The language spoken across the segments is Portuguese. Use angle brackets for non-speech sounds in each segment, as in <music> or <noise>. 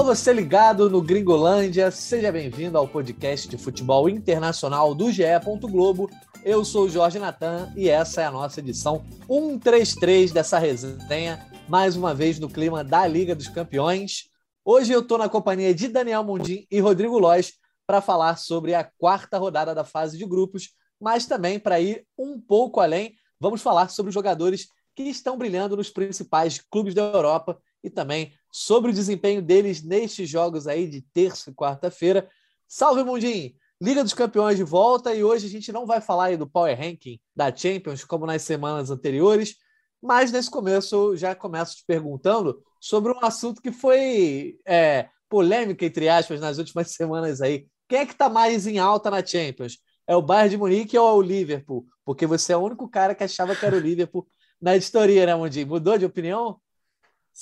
Alô, você ligado no Gringolândia, seja bem-vindo ao podcast de futebol internacional do GE. Globo. Eu sou o Jorge Natan e essa é a nossa edição 133 dessa resenha, mais uma vez no clima da Liga dos Campeões. Hoje eu estou na companhia de Daniel Mundim e Rodrigo Lois para falar sobre a quarta rodada da fase de grupos, mas também para ir um pouco além, vamos falar sobre os jogadores que estão brilhando nos principais clubes da Europa e também sobre o desempenho deles nestes jogos aí de terça e quarta-feira. Salve, Mundim! Liga dos Campeões de volta e hoje a gente não vai falar aí do Power Ranking da Champions como nas semanas anteriores, mas nesse começo já começo te perguntando sobre um assunto que foi é, polêmica, entre aspas, nas últimas <laughs> semanas aí. Quem é que está mais em alta na Champions? É o Bayern de Munique ou é o Liverpool? Porque você é o único cara que achava que era o Liverpool na editoria, né, Mundim? Mudou de opinião?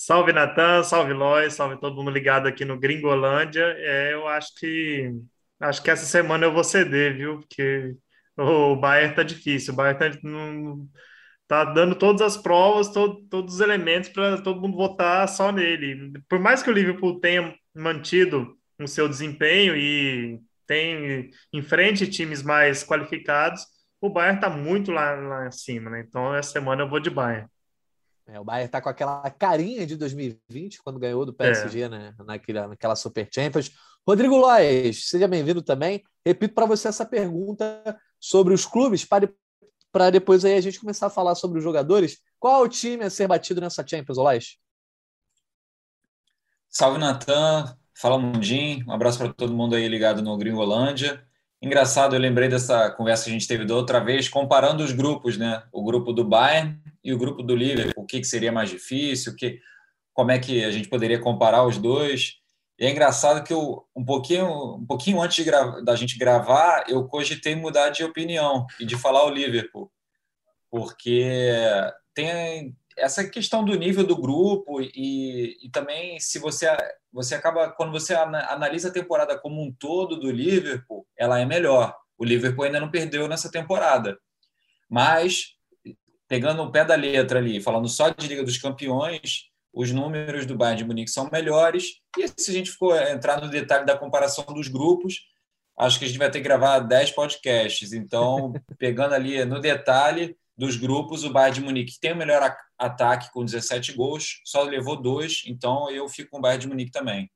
Salve, Natan, salve, Lois, salve todo mundo ligado aqui no Gringolândia. É, eu acho que acho que essa semana eu vou ceder, viu? Porque o Bayern tá difícil. O Bayern tá, não, tá dando todas as provas, todo, todos os elementos para todo mundo votar só nele. Por mais que o Liverpool tenha mantido o seu desempenho e tem em frente times mais qualificados, o Bayern está muito lá, lá em cima, né? Então essa semana eu vou de Bayern. É, o Bayern está com aquela carinha de 2020, quando ganhou do PSG é. né, naquela, naquela Super Champions. Rodrigo Lois, seja bem-vindo também. Repito para você essa pergunta sobre os clubes, para depois aí a gente começar a falar sobre os jogadores. Qual é o time a ser batido nessa Champions, Lois? Salve, Natan. Fala, Mundim. Um abraço para todo mundo aí ligado no Gringolândia. Engraçado, eu lembrei dessa conversa que a gente teve da outra vez, comparando os grupos, né? O grupo do Bayern e o grupo do Liverpool. O que, que seria mais difícil? Que, como é que a gente poderia comparar os dois? E é engraçado que eu, um pouquinho, um pouquinho antes da gente gravar, eu cogitei mudar de opinião e de falar o Liverpool, porque tem essa questão do nível do grupo e, e também se você você acaba quando você analisa a temporada como um todo do Liverpool, ela é melhor. O Liverpool ainda não perdeu nessa temporada, mas pegando o pé da letra ali, falando só de Liga dos Campeões, os números do Bayern de Munique são melhores. E se a gente for entrar no detalhe da comparação dos grupos, acho que a gente vai ter que gravar 10 podcasts. Então, <laughs> pegando ali no detalhe, dos grupos, o Bayern de Munique tem o melhor ataque com 17 gols, só levou dois, então eu fico com o Bayern de Munique também.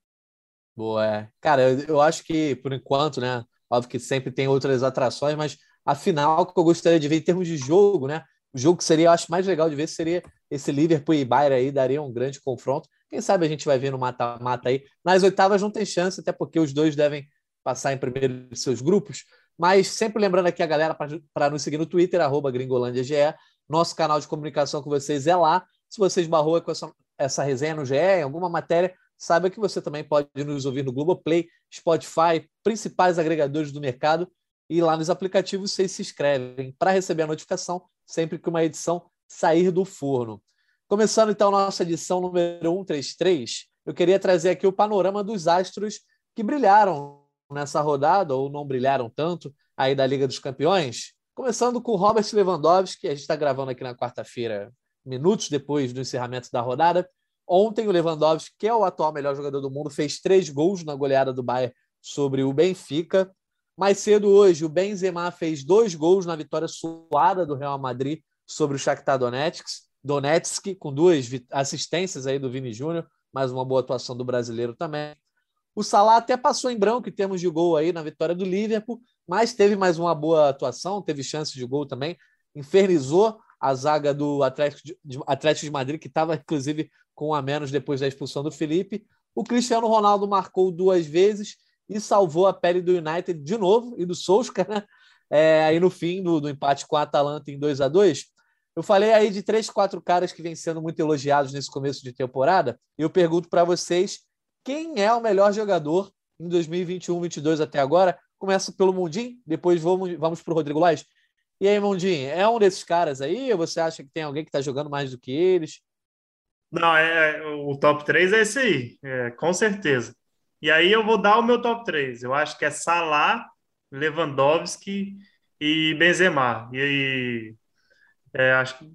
Boa, é. Cara, eu, eu acho que, por enquanto, né, óbvio que sempre tem outras atrações, mas a final que eu gostaria de ver em termos de jogo, né, o jogo que seria, eu acho mais legal de ver seria esse Liverpool e Bayern aí, daria um grande confronto. Quem sabe a gente vai ver no mata-mata aí. Nas oitavas não tem chance, até porque os dois devem passar em primeiro de seus grupos. Mas sempre lembrando aqui a galera para nos seguir no Twitter, arroba GringolândiaGE. Nosso canal de comunicação com vocês é lá. Se você esbarrou com essa, essa resenha no GE, em alguma matéria, saiba que você também pode nos ouvir no Globoplay, Spotify, principais agregadores do mercado. E lá nos aplicativos vocês se inscrevem para receber a notificação sempre que uma edição sair do forno. Começando então nossa edição número 133, eu queria trazer aqui o panorama dos astros que brilharam nessa rodada, ou não brilharam tanto, aí da Liga dos Campeões. Começando com o Robert Lewandowski, que a gente está gravando aqui na quarta-feira, minutos depois do encerramento da rodada. Ontem, o Lewandowski, que é o atual melhor jogador do mundo, fez três gols na goleada do Bayern sobre o Benfica. Mais cedo hoje, o Benzema fez dois gols na vitória suada do Real Madrid sobre o Shakhtar Donetsk, Donetsk com duas assistências aí do Vini Júnior, mais uma boa atuação do brasileiro também. O Salah até passou em branco em termos de gol aí na vitória do Liverpool, mas teve mais uma boa atuação, teve chances de gol também, infernizou a zaga do Atlético de, Atlético de Madrid, que estava inclusive com um a menos depois da expulsão do Felipe. O Cristiano Ronaldo marcou duas vezes e salvou a pele do United de novo e do Solskjaer, né? É, aí no fim do, do empate com a Atalanta em 2 a 2 Eu falei aí de três, quatro caras que vêm sendo muito elogiados nesse começo de temporada. E eu pergunto para vocês quem é o melhor jogador em 2021-22 até agora. Começa pelo Mundim, depois vamos, vamos para o Rodrigo Lage. E aí, Mundim, é um desses caras aí? Ou você acha que tem alguém que está jogando mais do que eles? Não, é, é, o top 3 é esse aí, é, com certeza. E aí eu vou dar o meu top 3. Eu acho que é Salah, Lewandowski e Benzema. E, é, acho que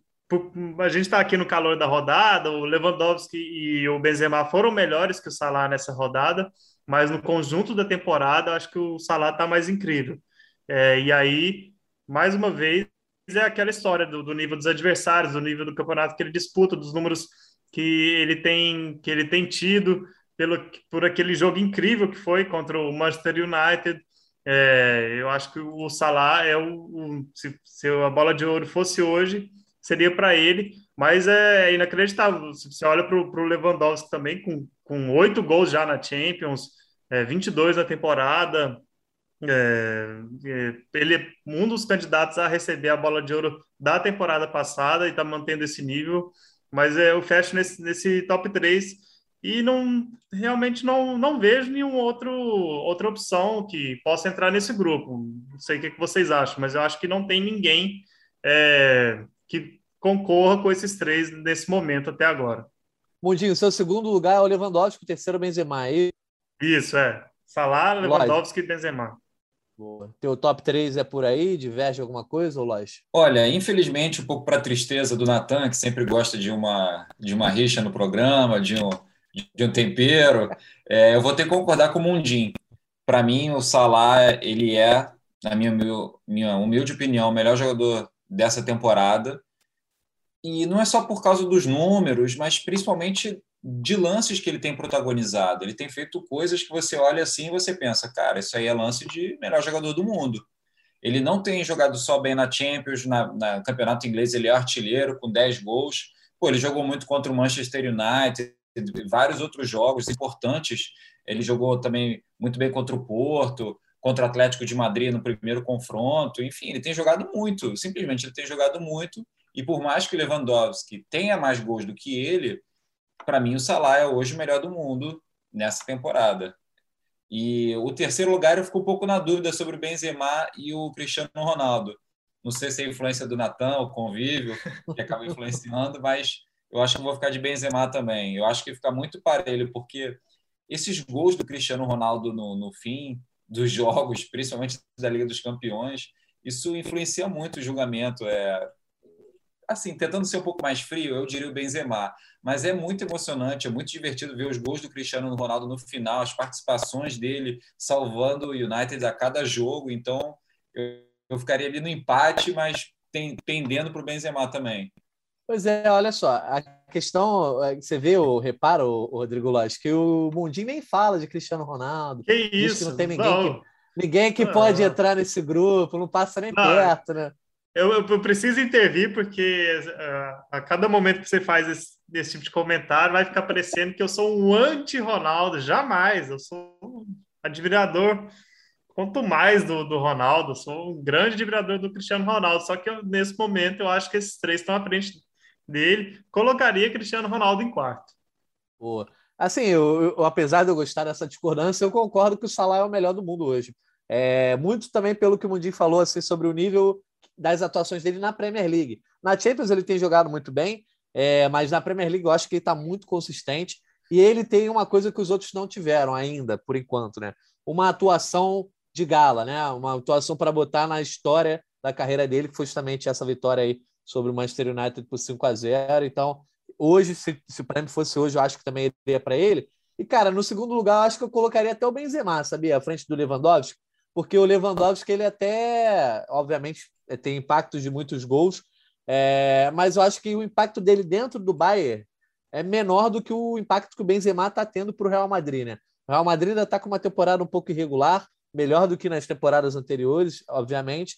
a gente está aqui no calor da rodada, o Lewandowski e o Benzema foram melhores que o Salah nessa rodada, mas no conjunto da temporada, acho que o Salah está mais incrível. É, e aí, mais uma vez, é aquela história do, do, nível dos adversários, do nível do campeonato que ele disputa, dos números que ele tem, que ele tem tido, pelo, por aquele jogo incrível que foi contra o Manchester United. É, eu acho que o Salah é o, o se, se, a bola de ouro fosse hoje, seria para ele, mas é inacreditável. Se você olha para o Lewandowski também, com oito gols já na Champions, é, 22 na temporada, é, é, ele é um dos candidatos a receber a bola de ouro da temporada passada e está mantendo esse nível, mas é, eu fecho nesse, nesse top 3 e não realmente não, não vejo nenhuma outro, outra opção que possa entrar nesse grupo. Não sei o que, vocês acham, mas eu acho que não tem ninguém é, que concorra com esses três nesse momento até agora. Mundinho, seu segundo lugar é o Lewandowski, o terceiro Benzema. E... Isso, é. Salah, Lewandowski e Benzema. Boa. Teu top 3 é por aí? Diverge alguma coisa, ou Lois? Olha, infelizmente, um pouco para a tristeza do Natan, que sempre gosta de uma, de uma rixa no programa, de um, de um tempero, é, eu vou ter que concordar com o Mundim. Para mim, o Salah, ele é, na minha, minha humilde opinião, o melhor jogador dessa temporada. E não é só por causa dos números, mas principalmente de lances que ele tem protagonizado. Ele tem feito coisas que você olha assim e você pensa, cara, isso aí é lance de melhor jogador do mundo. Ele não tem jogado só bem na Champions, na, na campeonato inglês ele é artilheiro com 10 gols. Pô, ele jogou muito contra o Manchester United, vários outros jogos importantes. Ele jogou também muito bem contra o Porto, contra o Atlético de Madrid no primeiro confronto. Enfim, ele tem jogado muito, simplesmente ele tem jogado muito. E por mais que o Lewandowski tenha mais gols do que ele, para mim, o Salah é hoje o melhor do mundo nessa temporada. E o terceiro lugar eu fico um pouco na dúvida sobre o Benzema e o Cristiano Ronaldo. Não sei se é a influência do Natan, o convívio, que acaba <laughs> influenciando, mas eu acho que vou ficar de Benzema também. Eu acho que fica muito parelho, porque esses gols do Cristiano Ronaldo no, no fim dos <laughs> jogos, principalmente da Liga dos Campeões, isso influencia muito o julgamento. É, assim, tentando ser um pouco mais frio, eu diria o Benzema. Mas é muito emocionante, é muito divertido ver os gols do Cristiano Ronaldo no final, as participações dele salvando o United a cada jogo. Então, eu, eu ficaria ali no empate, mas tem, pendendo para o Benzema também. Pois é, olha só, a questão, é, você vê o reparo, o Rodrigo Lopes, que o Mundinho nem fala de Cristiano Ronaldo. Que isso? Que não tem ninguém não. que, ninguém que não. pode entrar nesse grupo, não passa nem não. perto, né? Eu, eu, preciso intervir porque uh, a cada momento que você faz esse, esse, tipo de comentário vai ficar parecendo que eu sou um anti-Ronaldo. Jamais. Eu sou um admirador, quanto mais do, do Ronaldo. Eu sou um grande admirador do Cristiano Ronaldo. Só que eu, nesse momento eu acho que esses três estão à frente dele. Colocaria Cristiano Ronaldo em quarto. Boa. Assim, eu, eu, apesar de eu gostar dessa discordância, eu concordo que o Salah é o melhor do mundo hoje. É, muito também pelo que o Mundinho falou assim, sobre o nível das atuações dele na Premier League. Na Champions ele tem jogado muito bem, é, mas na Premier League eu acho que ele está muito consistente e ele tem uma coisa que os outros não tiveram ainda, por enquanto, né? Uma atuação de gala, né? Uma atuação para botar na história da carreira dele, que foi justamente essa vitória aí sobre o Manchester United por 5 a 0 Então, hoje, se, se o prêmio fosse hoje, eu acho que também iria para ele. E, cara, no segundo lugar, eu acho que eu colocaria até o Benzema, sabia? À frente do Lewandowski, porque o Lewandowski, ele até, obviamente, é, tem impactos de muitos gols, é, mas eu acho que o impacto dele dentro do Bayern é menor do que o impacto que o Benzema está tendo para o Real Madrid, né? O Real Madrid ainda está com uma temporada um pouco irregular, melhor do que nas temporadas anteriores, obviamente,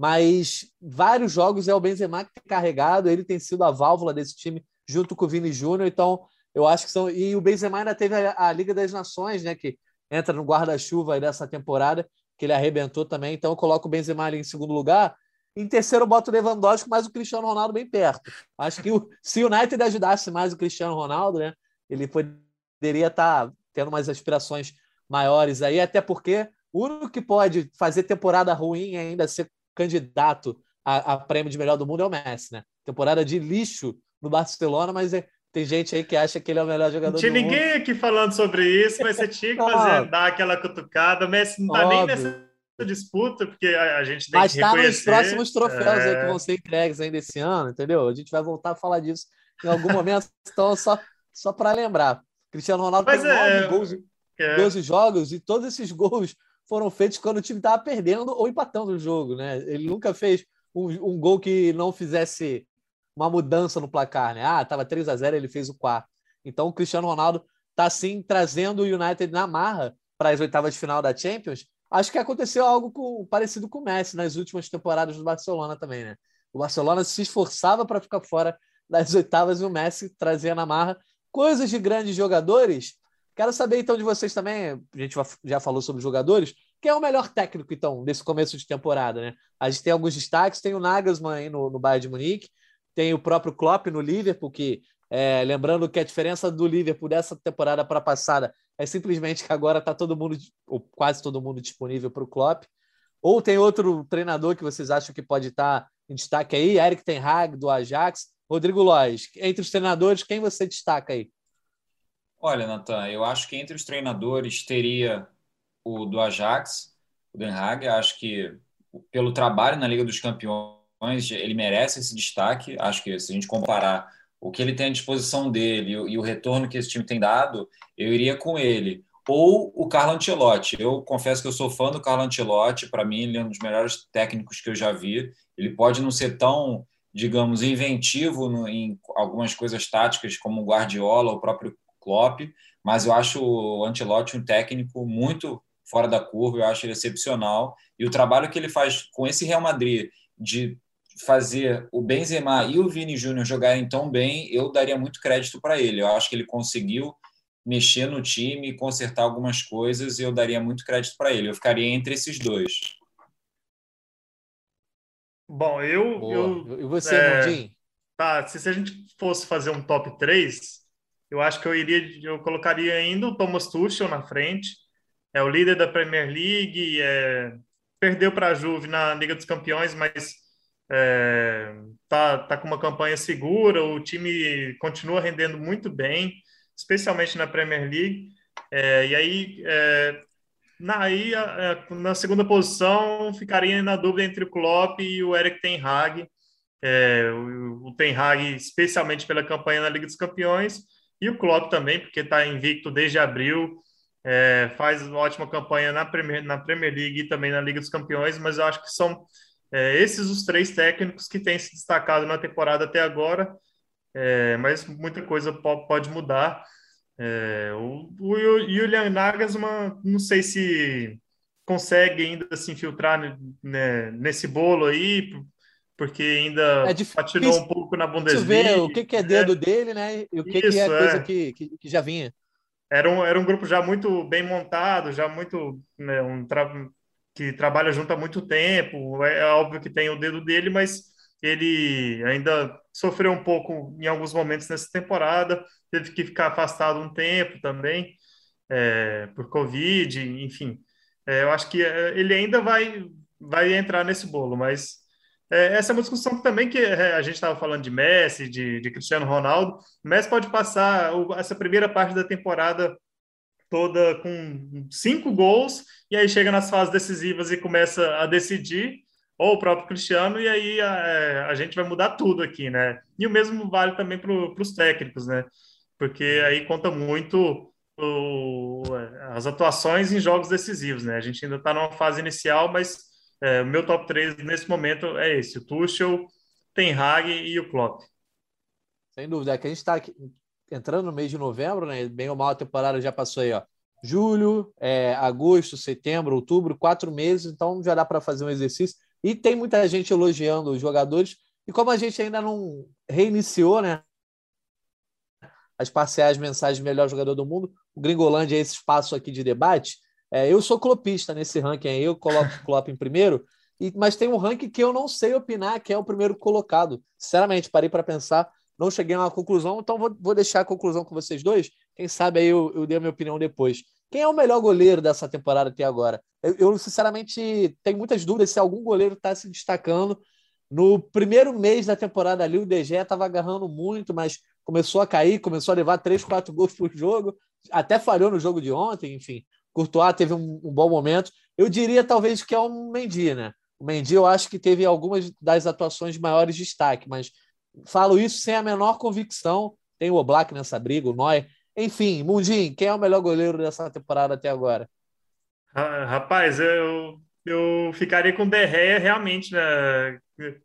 mas vários jogos é o Benzema que tem carregado, ele tem sido a válvula desse time junto com o Vini Júnior, então eu acho que são. E o Benzema ainda teve a, Liga das Nações, né? Que entra no guarda-chuva dessa temporada, que ele arrebentou também, então eu coloco o Benzema ali em segundo lugar. Em terceiro, eu boto o Lewandowski, mas o Cristiano Ronaldo bem perto. Acho que o, se o United ajudasse mais o Cristiano Ronaldo, né, ele poderia estar tá tendo umas aspirações maiores aí, até porque o único que pode fazer temporada ruim e ainda ser candidato a, a, prêmio de melhor do mundo é o Messi, né? Temporada de lixo no Barcelona, mas é, tem gente aí que acha que ele é o melhor jogador não tinha do ninguém aqui falando sobre isso, mas você tinha que fazer, <laughs> dar aquela cutucada. O Messi não está nem nessa disputa, porque a, a gente tem Mas que tá reconhecer... nos próximos troféus é... aí que vão ser entregues ainda esse ano, entendeu? A gente vai voltar a falar disso em algum momento, <laughs> então só, só para lembrar. Cristiano Ronaldo Mas tem é... gols, é... 12 jogos, e todos esses gols foram feitos quando o time estava perdendo ou empatando o jogo, né? Ele nunca fez um, um gol que não fizesse uma mudança no placar, né? Ah, estava 3 a 0 ele fez o quarto. Então o Cristiano Ronaldo está sim trazendo o United na marra para as oitavas de final da Champions. Acho que aconteceu algo com, parecido com o Messi nas últimas temporadas do Barcelona também, né? O Barcelona se esforçava para ficar fora das oitavas e o Messi trazia na marra coisas de grandes jogadores. Quero saber então de vocês também, a gente já falou sobre jogadores, quem é o melhor técnico então desse começo de temporada, né? A gente tem alguns destaques, tem o Nagelsmann aí no, no Bayern de Munique, tem o próprio Klopp no Liverpool, que é, lembrando que a diferença do Liverpool dessa temporada para a passada é simplesmente que agora está todo mundo, ou quase todo mundo, disponível para o Klopp. Ou tem outro treinador que vocês acham que pode estar tá em destaque aí? Eric Ten Hag, do Ajax. Rodrigo Lois, entre os treinadores, quem você destaca aí? Olha, Natan, eu acho que entre os treinadores teria o do Ajax, o Den Hag. Acho que pelo trabalho na Liga dos Campeões, ele merece esse destaque. Acho que se a gente comparar o que ele tem à disposição dele e o retorno que esse time tem dado, eu iria com ele. Ou o Carlo Ancelotti. Eu confesso que eu sou fã do Carlo Ancelotti. Para mim, ele é um dos melhores técnicos que eu já vi. Ele pode não ser tão, digamos, inventivo em algumas coisas táticas como o Guardiola, o próprio Klopp, mas eu acho o Ancelotti um técnico muito fora da curva. Eu acho ele excepcional. E o trabalho que ele faz com esse Real Madrid de fazer o Benzema e o Vini Júnior jogarem tão bem, eu daria muito crédito para ele. Eu acho que ele conseguiu mexer no time, consertar algumas coisas e eu daria muito crédito para ele. Eu ficaria entre esses dois. Bom, eu. eu e você, é, Tá, se, se a gente fosse fazer um top 3, eu acho que eu iria, eu colocaria ainda o Thomas Tuchel na frente. É o líder da Premier League, é, perdeu para a Juve na Liga dos Campeões, mas é, tá, tá com uma campanha segura, o time continua rendendo muito bem, especialmente na Premier League. É, e aí, é, na, aí na segunda posição, ficaria na dúvida entre o Klopp e o Eric Ten Hag. É, o, o Ten Hag, especialmente pela campanha na Liga dos Campeões, e o Klopp também, porque está invicto desde abril, é, faz uma ótima campanha na Premier, na Premier League e também na Liga dos Campeões, mas eu acho que são é, esses os três técnicos que têm se destacado na temporada até agora, é, mas muita coisa pode mudar. É, o, o Julian Nagelsmann, não sei se consegue ainda se infiltrar né, nesse bolo aí, porque ainda é patinou um pouco na Bundesliga. ver o que, que é dedo né? dele, né? E o que, Isso, que é coisa é. que, que, que, já vinha. Era um, era um grupo já muito bem montado, já muito né, um que trabalha junto há muito tempo. É, é óbvio que tem o dedo dele, mas ele ainda sofreu um pouco em alguns momentos nessa temporada, teve que ficar afastado um tempo também, é, por Covid, enfim. É, eu acho que é, ele ainda vai, vai entrar nesse bolo, mas é, essa é uma discussão também que é, a gente estava falando de Messi, de, de Cristiano Ronaldo. Messi pode passar o, essa primeira parte da temporada toda com cinco gols, e aí chega nas fases decisivas e começa a decidir, ou o próprio Cristiano, e aí a, é, a gente vai mudar tudo aqui, né? E o mesmo vale também para os técnicos, né? Porque aí conta muito o, as atuações em jogos decisivos, né? A gente ainda está numa fase inicial, mas é, o meu top 3 nesse momento é esse: o Tuchel, Ten Hag e o Klopp. Sem dúvida, é que a gente está entrando no mês de novembro, né? Bem ou mal a temporada já passou aí, ó. Julho, é, agosto, setembro, outubro, quatro meses, então já dá para fazer um exercício. E tem muita gente elogiando os jogadores. E como a gente ainda não reiniciou, né? As parciais mensagens melhor jogador do mundo, o Gringolândia é esse espaço aqui de debate. É, eu sou clopista nesse ranking aí, eu <laughs> coloco o Klopp em primeiro, e, mas tem um ranking que eu não sei opinar, que é o primeiro colocado. Sinceramente, parei para pensar não cheguei a uma conclusão, então vou, vou deixar a conclusão com vocês dois. Quem sabe aí eu, eu dei a minha opinião depois. Quem é o melhor goleiro dessa temporada até agora? Eu, eu sinceramente, tenho muitas dúvidas se algum goleiro está se destacando. No primeiro mês da temporada ali, o DG estava agarrando muito, mas começou a cair, começou a levar três, quatro gols por jogo, até falhou no jogo de ontem, enfim. Courtois teve um, um bom momento. Eu diria talvez que é o Mendy, né? O Mendy eu acho que teve algumas das atuações de maiores destaque, mas falo isso sem a menor convicção. Tem o Oblak nessa briga, o Noy. Enfim, Mundinho, quem é o melhor goleiro dessa temporada até agora? Rapaz, eu, eu ficaria com o Derreia realmente, né?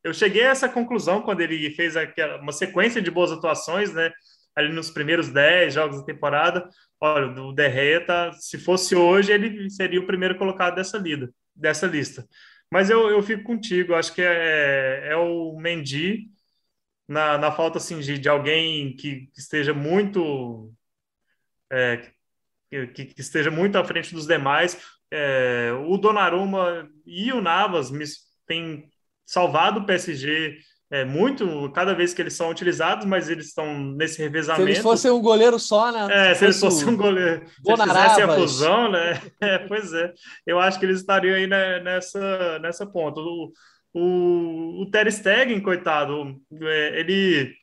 Eu cheguei a essa conclusão quando ele fez aquela, uma sequência de boas atuações, né? Ali nos primeiros 10 jogos da temporada. Olha, o Derreia, tá, se fosse hoje, ele seria o primeiro colocado dessa, lida, dessa lista. Mas eu, eu fico contigo, acho que é, é o Mendy, na, na falta assim, de, de alguém que esteja muito. É, que, que, esteja muito à frente dos demais. É, o Donnarumma e o Navas me, têm salvado o PSG é, muito cada vez que eles são utilizados, mas eles estão nesse revezamento. Se eles fossem um goleiro só, né? É, se, eles fossem um goleiro, se eles a fusão, né? <laughs> É, pois é, eu acho que eles estariam aí nessa, nessa ponta. O, o, o Ter Stegen, coitado, é, ele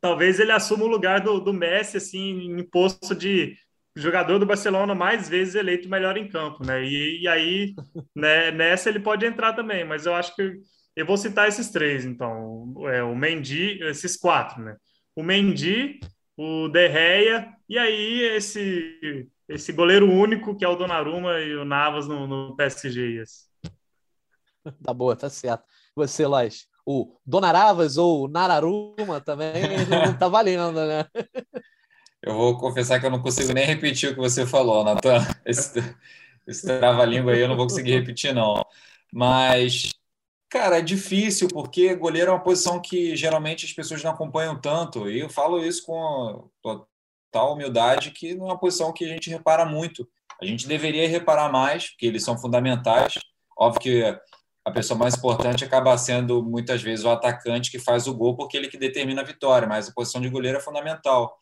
talvez ele assuma o lugar do, do Messi, assim, em posto de jogador do Barcelona mais vezes eleito melhor em campo, né? E, e aí, né, nessa ele pode entrar também, mas eu acho que eu vou citar esses três, então, é, o Mendy, esses quatro, né? O Mendy, o Derreia e aí esse esse goleiro único que é o Donnarumma e o Navas no, no PSG. Tá boa, tá certo. Você, Lois, o Donaravas ou Nararuma também não tá valendo, né? Eu vou confessar que eu não consigo nem repetir o que você falou, Natan. Esse, esse trava-língua aí eu não vou conseguir repetir, não. Mas, cara, é difícil, porque goleiro é uma posição que geralmente as pessoas não acompanham tanto. E eu falo isso com total humildade, que não é uma posição que a gente repara muito. A gente deveria reparar mais, porque eles são fundamentais. Óbvio que a pessoa mais importante acaba sendo muitas vezes o atacante que faz o gol, porque ele que determina a vitória, mas a posição de goleiro é fundamental.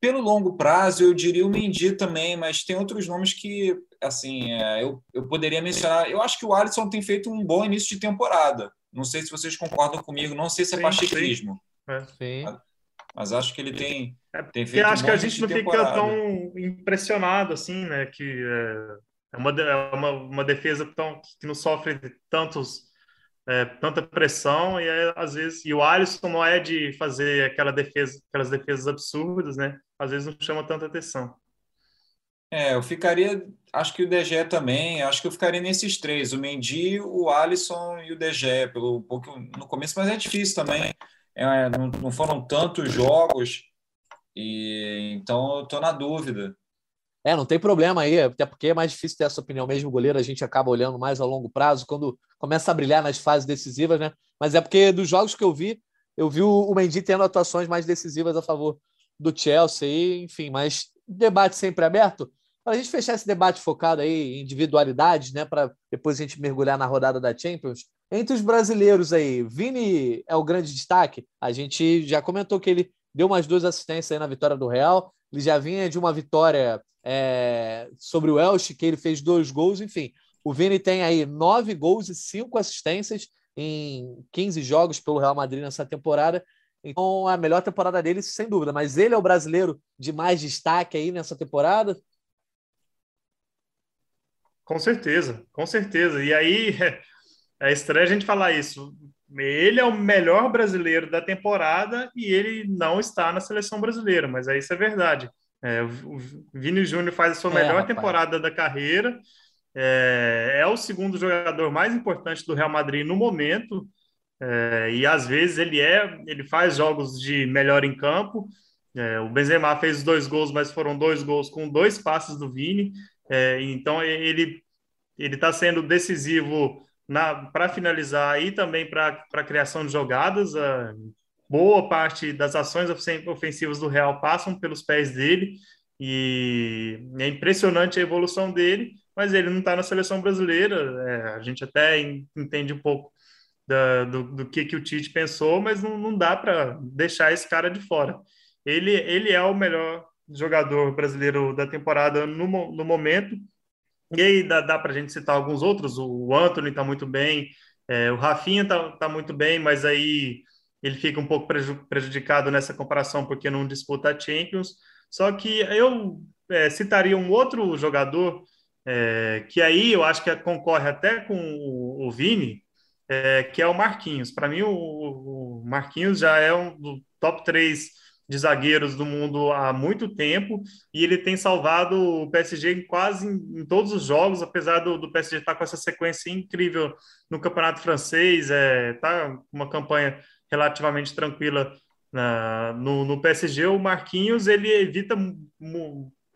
Pelo longo prazo, eu diria o Mendy também, mas tem outros nomes que, assim, é, eu, eu poderia mencionar. Eu acho que o Alisson tem feito um bom início de temporada. Não sei se vocês concordam comigo, não sei se é pachequismo. É. Sim. Mas, mas acho que ele tem, é, tem feito. Eu acho um que a gente não temporada. fica tão impressionado assim, né? Que é, é uma, é uma, uma defesa tão, que não sofre tantos é, tanta pressão e é, às vezes e o Alisson não é de fazer aquela defesa, aquelas defesas absurdas, né? Às vezes não chama tanta atenção. É, eu ficaria, acho que o DG também, acho que eu ficaria nesses três, o Mendy, o Alisson e o DG, pelo pouco no começo, mas é difícil também. É, não, não foram tantos jogos e então eu estou na dúvida. É, não tem problema aí, até porque é mais difícil ter essa opinião mesmo. O goleiro a gente acaba olhando mais a longo prazo, quando começa a brilhar nas fases decisivas, né? Mas é porque dos jogos que eu vi, eu vi o Mendy tendo atuações mais decisivas a favor do Chelsea, enfim, mas debate sempre aberto. Para a gente fechar esse debate focado aí em individualidades, né? Para depois a gente mergulhar na rodada da Champions. Entre os brasileiros aí, Vini é o grande destaque. A gente já comentou que ele deu umas duas assistências aí na vitória do Real. Ele já vinha de uma vitória é, sobre o Elche, que ele fez dois gols, enfim. O Vini tem aí nove gols e cinco assistências em 15 jogos pelo Real Madrid nessa temporada. Então, a melhor temporada dele, sem dúvida. Mas ele é o brasileiro de mais destaque aí nessa temporada? Com certeza, com certeza. E aí, <laughs> é estranho a gente falar isso. Ele é o melhor brasileiro da temporada e ele não está na seleção brasileira, mas aí isso é verdade. É, o Vini Júnior faz a sua é, melhor rapaz. temporada da carreira. É, é, o segundo jogador mais importante do Real Madrid no momento. É, e às vezes ele é, ele faz jogos de melhor em campo. É, o Benzema fez dois gols, mas foram dois gols com dois passes do Vini. É, então ele ele está sendo decisivo para finalizar e também para a criação de jogadas boa parte das ações ofensivas do Real passam pelos pés dele e é impressionante a evolução dele, mas ele não está na seleção brasileira. É, a gente até entende um pouco da, do, do, que, que o Tite pensou, mas não, não dá para deixar esse cara de fora. Ele, ele é o melhor jogador brasileiro da temporada no, no momento. E aí dá, dá para a gente citar alguns outros. O Anthony está muito bem, é, o Rafinha está tá muito bem, mas aí ele fica um pouco prejudicado nessa comparação porque não disputa a Champions. Só que eu é, citaria um outro jogador é, que aí eu acho que concorre até com o, o Vini, é, que é o Marquinhos. Para mim, o, o, Marquinhos já é um do top 3 de zagueiros do mundo há muito tempo e ele tem salvado o PSG quase em, em todos os jogos, apesar do, do PSG estar com essa sequência incrível no campeonato francês, é, tá uma campanha relativamente tranquila na, no, no PSG. O Marquinhos ele evita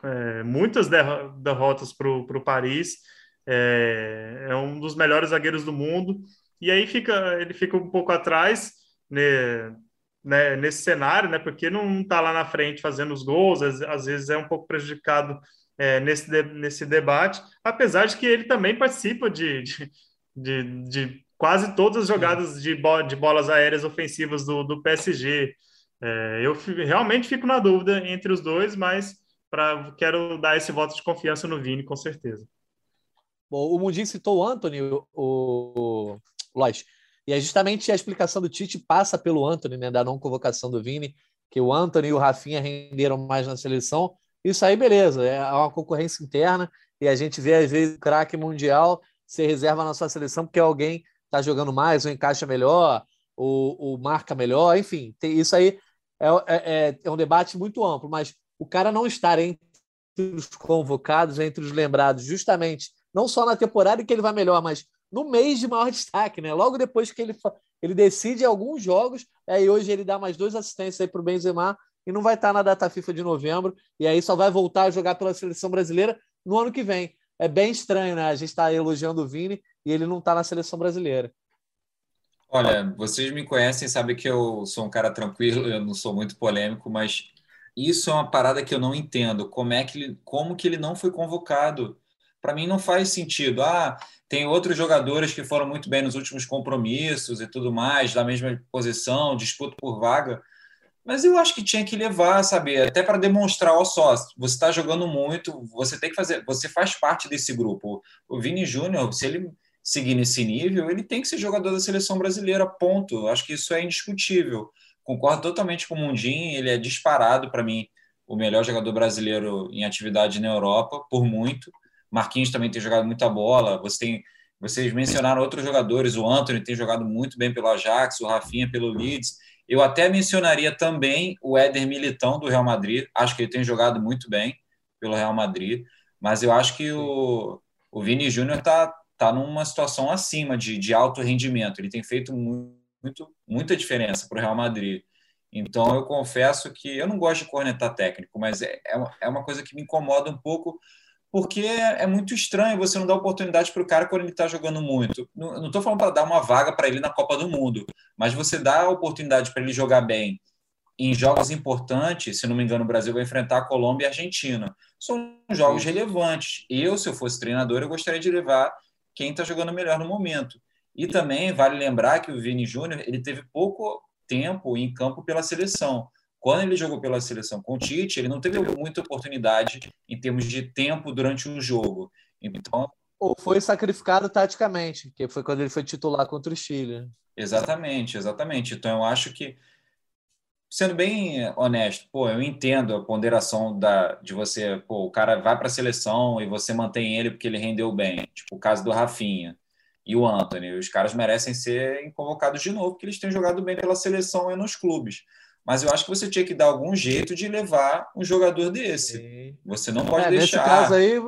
é, muitas derrotas para o Paris. É, é, um dos melhores zagueiros do mundo. E aí fica, ele fica um pouco atrás né, né, nesse cenário, né, porque não está lá na frente fazendo os gols, às, às vezes é um pouco prejudicado é, nesse, de, nesse debate, apesar de que ele também participa de, de, de, de quase todas as jogadas de, bo de bolas aéreas ofensivas do, do PSG. É, eu realmente fico na dúvida entre os dois, mas pra, quero dar esse voto de confiança no Vini, com certeza. Bom, o Mundinho citou o Anthony, o, o Lois, e é justamente a explicação do Tite passa pelo Anthony, né, da não convocação do Vini, que o Anthony e o Rafinha renderam mais na seleção. Isso aí, beleza, é uma concorrência interna e a gente vê, às vezes, o craque mundial ser reserva na sua seleção porque alguém está jogando mais, ou encaixa melhor, ou, ou marca melhor, enfim, tem, isso aí é, é, é, um debate muito amplo, mas o cara não estar entre os convocados, entre os lembrados, justamente, não só na temporada que ele vai melhor, mas no mês de maior <laughs> destaque, né? Logo depois que ele, ele decide alguns jogos, aí hoje ele dá mais dois assistências aí para o Benzema e não vai estar na data FIFA de novembro, e aí só vai voltar a jogar pela seleção brasileira no ano que vem. É bem estranho, né? A gente está elogiando o Vini e ele não está na seleção brasileira. Olha, vocês me conhecem, sabem que eu sou um cara tranquilo, eu não sou muito polêmico, mas isso é uma parada que eu não entendo. Como é que ele, como que ele não foi convocado? Para mim não faz sentido. Ah, tem outros jogadores que foram muito bem nos últimos compromissos e tudo mais, da mesma posição, disputa por vaga. Mas eu acho que tinha que levar, sabe? Até para demonstrar, ó só, você está jogando muito, você tem que fazer, você faz parte desse grupo. O Vini Júnior, se ele seguir nesse nível, ele tem que ser jogador da seleção brasileira, ponto. Acho que isso é indiscutível. Concordo totalmente com o Mundinho, ele é disparado para mim o melhor jogador brasileiro em atividade na Europa, por muito. Marquinhos também tem jogado muita bola. Você tem, vocês mencionaram outros jogadores, o Anthony tem jogado muito bem pelo Ajax, o Rafinha pelo Leeds. Eu até mencionaria também o Éder Militão do Real Madrid. Acho que ele tem jogado muito bem pelo Real Madrid, mas eu acho que o, o Vini Júnior está tá numa situação acima de, de alto rendimento. Ele tem feito muito, muita diferença para o Real Madrid. Então, eu confesso que eu não gosto de cornetar técnico, mas é, é, é uma coisa que me incomoda um pouco porque é muito estranho você não dar oportunidade para o cara quando ele está jogando muito. Não estou falando para dar uma vaga para ele na Copa do Mundo, mas você dá a oportunidade para ele jogar bem em jogos importantes. Se não me engano, o Brasil vai enfrentar a Colômbia e a Argentina. São jogos relevantes. Eu, se eu fosse treinador, eu gostaria de levar quem está jogando melhor no momento. E também vale lembrar que o Vini Júnior ele teve pouco tempo em campo pela seleção. Quando ele jogou pela seleção com o Tite, ele não teve muita oportunidade em termos de tempo durante o jogo. Então, ou foi sacrificado taticamente, que foi quando ele foi titular contra o Chile. Exatamente, exatamente. Então eu acho que sendo bem honesto, pô, eu entendo a ponderação da de você, pô, o cara vai para a seleção e você mantém ele porque ele rendeu bem, tipo o caso do Rafinha e o Anthony. Os caras merecem ser convocados de novo porque eles têm jogado bem pela seleção e nos clubes mas eu acho que você tinha que dar algum jeito de levar um jogador desse. Você não pode é, deixar. Nesse caso aí,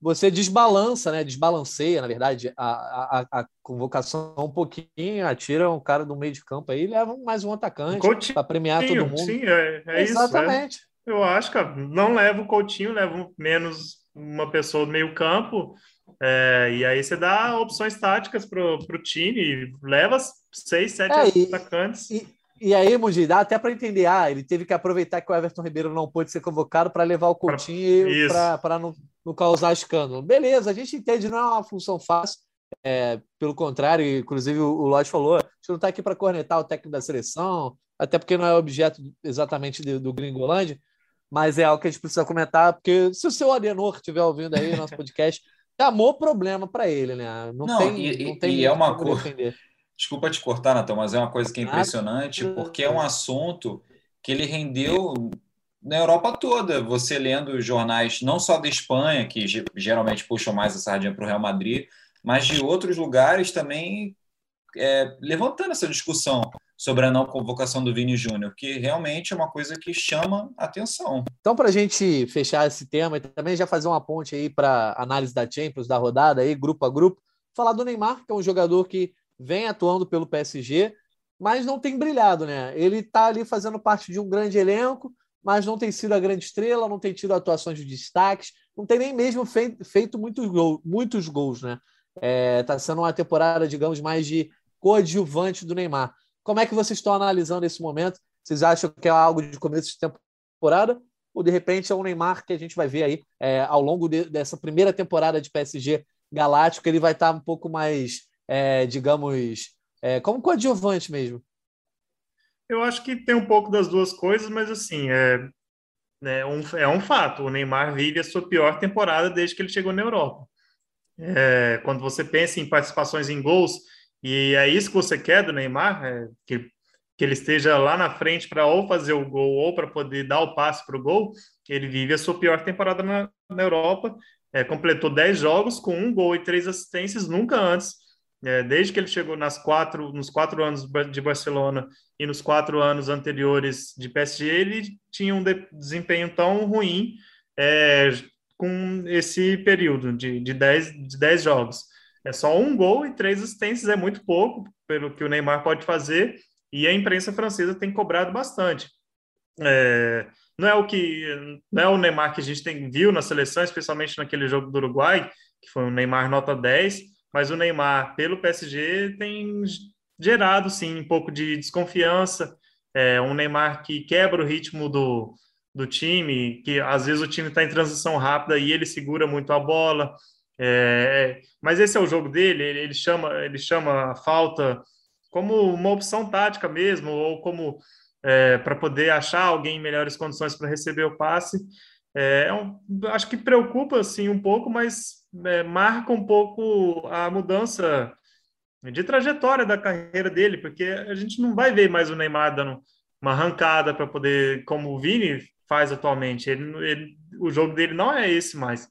você desbalança, né? Desbalanceia, na verdade, a, a, a convocação um pouquinho, atira um cara do meio de campo aí e leva mais um atacante para premiar todo mundo. Sim, é, é Exatamente. isso. É. Eu acho que não leva o Coutinho, leva menos uma pessoa do meio campo. É, e aí você dá opções táticas para o time, leva seis, sete é, atacantes. E, e aí, Mundi, dá até para entender. Ah, ele teve que aproveitar que o Everton Ribeiro não pôde ser convocado para levar o Coutinho para não, não causar escândalo. Beleza, a gente entende, não é uma função fácil. É, pelo contrário, inclusive o, Lodge falou: a gente não está aqui para cornetar o técnico da seleção, até porque não é objeto exatamente do, do Gringolândia, mas é algo que a gente precisa comentar, porque se o seu Adenor estiver ouvindo aí o nosso podcast, <laughs> amor problema para ele, né? Não, não tem, e, não tem e é uma coisa. Desculpa te cortar, Natão, mas é uma coisa que é impressionante, porque é um assunto que ele rendeu na Europa toda, você lendo jornais não só da Espanha, que geralmente puxam mais a sardinha para o Real Madrid, mas de outros lugares também é, levantando essa discussão sobre a não convocação do Vini Júnior, que realmente é uma coisa que chama atenção. Então, para a gente fechar esse tema e também já fazer uma ponte aí para análise da Champions, da rodada aí, grupo a grupo, falar do Neymar, que é um jogador que vem atuando pelo PSG, mas não tem brilhado, né? Ele está ali fazendo parte de um grande elenco, mas não tem sido a grande estrela, não tem tido atuações de destaques, não tem nem mesmo feito muitos, gol, muitos gols, né? Está é, tá sendo uma temporada, digamos, mais de coadjuvante do Neymar. Como é que vocês estão analisando esse momento? Vocês acham que é algo de começo de temporada? Ou de repente é o Neymar que a gente vai ver aí é, ao longo de, dessa primeira temporada de PSG Galáctico? Ele vai estar um pouco mais, é, digamos, é, como coadjuvante mesmo. Eu acho que tem um pouco das duas coisas, mas assim, é, é, um, é um fato. O Neymar vive a sua pior temporada desde que ele chegou na Europa. É, quando você pensa em participações em gols, e é isso que você quer do Neymar, é, que, que ele esteja lá na frente para ou fazer o gol ou para poder dar o passe para o gol, ele vive a sua pior temporada na, na Europa. É, completou 10 jogos com um gol e três assistências, nunca antes é, desde que ele chegou nas quatro, nos quatro anos de Barcelona e nos quatro anos anteriores de PSG, ele tinha um de, desempenho tão ruim é, com esse período de, de, dez, de dez jogos. É só um gol e três assistências, é muito pouco pelo que o Neymar pode fazer, e a imprensa francesa tem cobrado bastante. É, não é o que não é o Neymar que a gente tem, viu na seleção, especialmente naquele jogo do Uruguai, que foi um Neymar nota 10, mas o Neymar, pelo PSG, tem gerado, sim, um pouco de desconfiança. É um Neymar que quebra o ritmo do, do time, que às vezes o time está em transição rápida e ele segura muito a bola. É, mas esse é o jogo dele, ele, ele, chama, ele chama a falta como uma opção tática mesmo, ou como é, para poder achar alguém em melhores condições para receber o passe. É, é um, acho que preocupa assim um pouco, mas é, marca um pouco a mudança de trajetória da carreira dele, porque a gente não vai ver mais o Neymar dando uma arrancada para poder, como o Vini faz atualmente. Ele, ele, o jogo dele não é esse mais.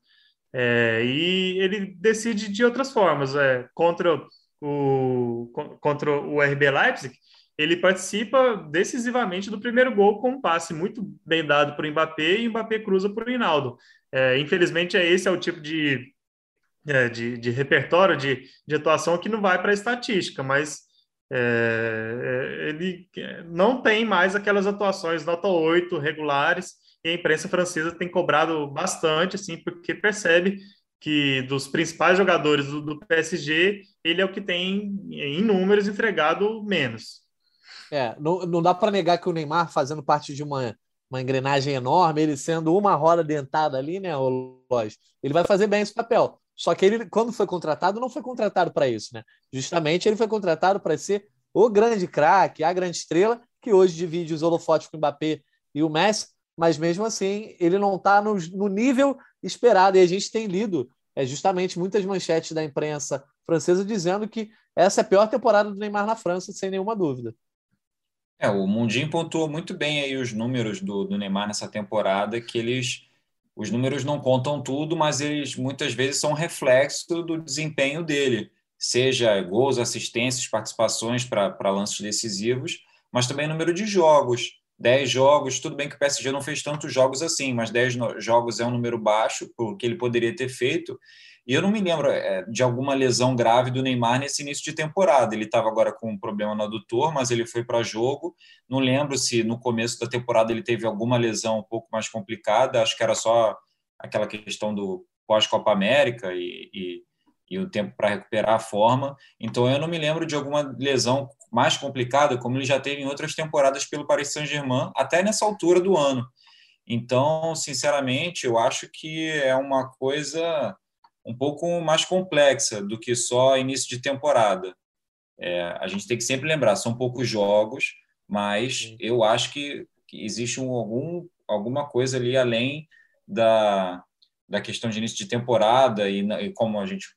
É, e ele decide de outras formas. É, contra, o, contra o RB Leipzig, ele participa decisivamente do primeiro gol com um passe muito bem dado para o Mbappé e Mbappé cruza para o Rinaldo. É, infelizmente, é esse é o tipo de é, de, de, repertório de, de atuação que não vai para a estatística, mas é, é ele não tem mais aquelas atuações nota 8 regulares, e a imprensa francesa tem cobrado bastante, assim, porque percebe que dos principais jogadores do, do PSG, ele é o que tem, em números, entregado menos. É, não, não dá para negar que o Neymar, fazendo parte de uma, uma engrenagem enorme, ele sendo uma roda dentada ali, né, o ele vai fazer bem esse papel. Só que ele, quando foi contratado, não foi contratado para isso, né? Justamente ele foi contratado para ser o grande craque, a grande estrela, que hoje divide os holofotes com o Mbappé e o Messi, mas mesmo assim ele não está no, no, nível esperado. E a gente tem lido é, justamente muitas manchetes da imprensa francesa dizendo que essa é a pior temporada do Neymar na França, sem nenhuma dúvida. É, o Mundinho pontuou muito bem aí os números do, do Neymar nessa temporada, que eles os números não contam tudo, mas eles muitas vezes são reflexo do desempenho dele, seja gols, assistências, participações para lances decisivos, mas também número de jogos. 10 jogos, tudo bem que o PSG não fez tantos jogos assim, mas 10 jogos é um número baixo, porque ele poderia ter feito. E eu não me lembro é, de alguma lesão grave do Neymar nesse início de temporada. Ele estava agora com um problema no adutor, mas ele foi para jogo. Não lembro se no começo da temporada ele teve alguma lesão um pouco mais complicada. Acho que era só aquela questão do pós-Copa América e, e, e o tempo para recuperar a forma. Então eu não me lembro de alguma lesão mais complicada, como ele já teve em outras temporadas pelo Paris Saint-Germain, até nessa altura do ano. Então, sinceramente, eu acho que é uma coisa um pouco mais complexa do que só início de temporada. É, a gente tem que sempre lembrar, são poucos jogos, mas Sim. eu acho que, que existe um, algum, alguma coisa ali além da, da questão de início de temporada e, e como a gente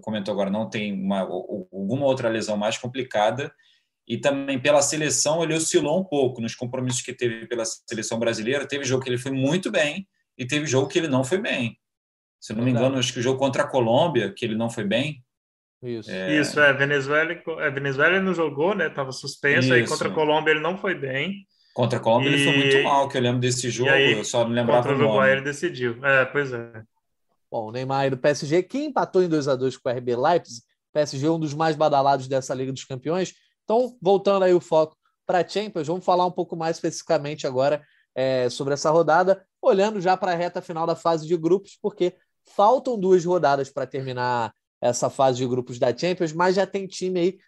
comentou agora, não tem uma, alguma outra lesão mais complicada e também pela seleção ele oscilou um pouco nos compromissos que teve pela seleção brasileira. Teve jogo que ele foi muito bem e teve jogo que ele não foi bem. Se não me engano, acho que o jogo contra a Colômbia, que ele não foi bem. Isso, é, Isso, é Venezuela, é, Venezuela ele não jogou, né? Tava suspenso, Isso. aí contra a Colômbia ele não foi bem. Contra a Colômbia e... ele foi muito mal, que eu lembro desse jogo, aí, eu só não lembrava contra o Uruguai ele decidiu. É, pois é. Bom, o Neymar do PSG, que empatou em 2 a 2 com o RB Leipzig, PSG é um dos mais badalados dessa Liga dos Campeões. Então, voltando aí o foco para a Champions, vamos falar um pouco mais especificamente agora é, sobre essa rodada, olhando já para a reta final da fase de grupos, porque faltam duas rodadas para terminar essa fase de grupos da Champions, mas já tem time aí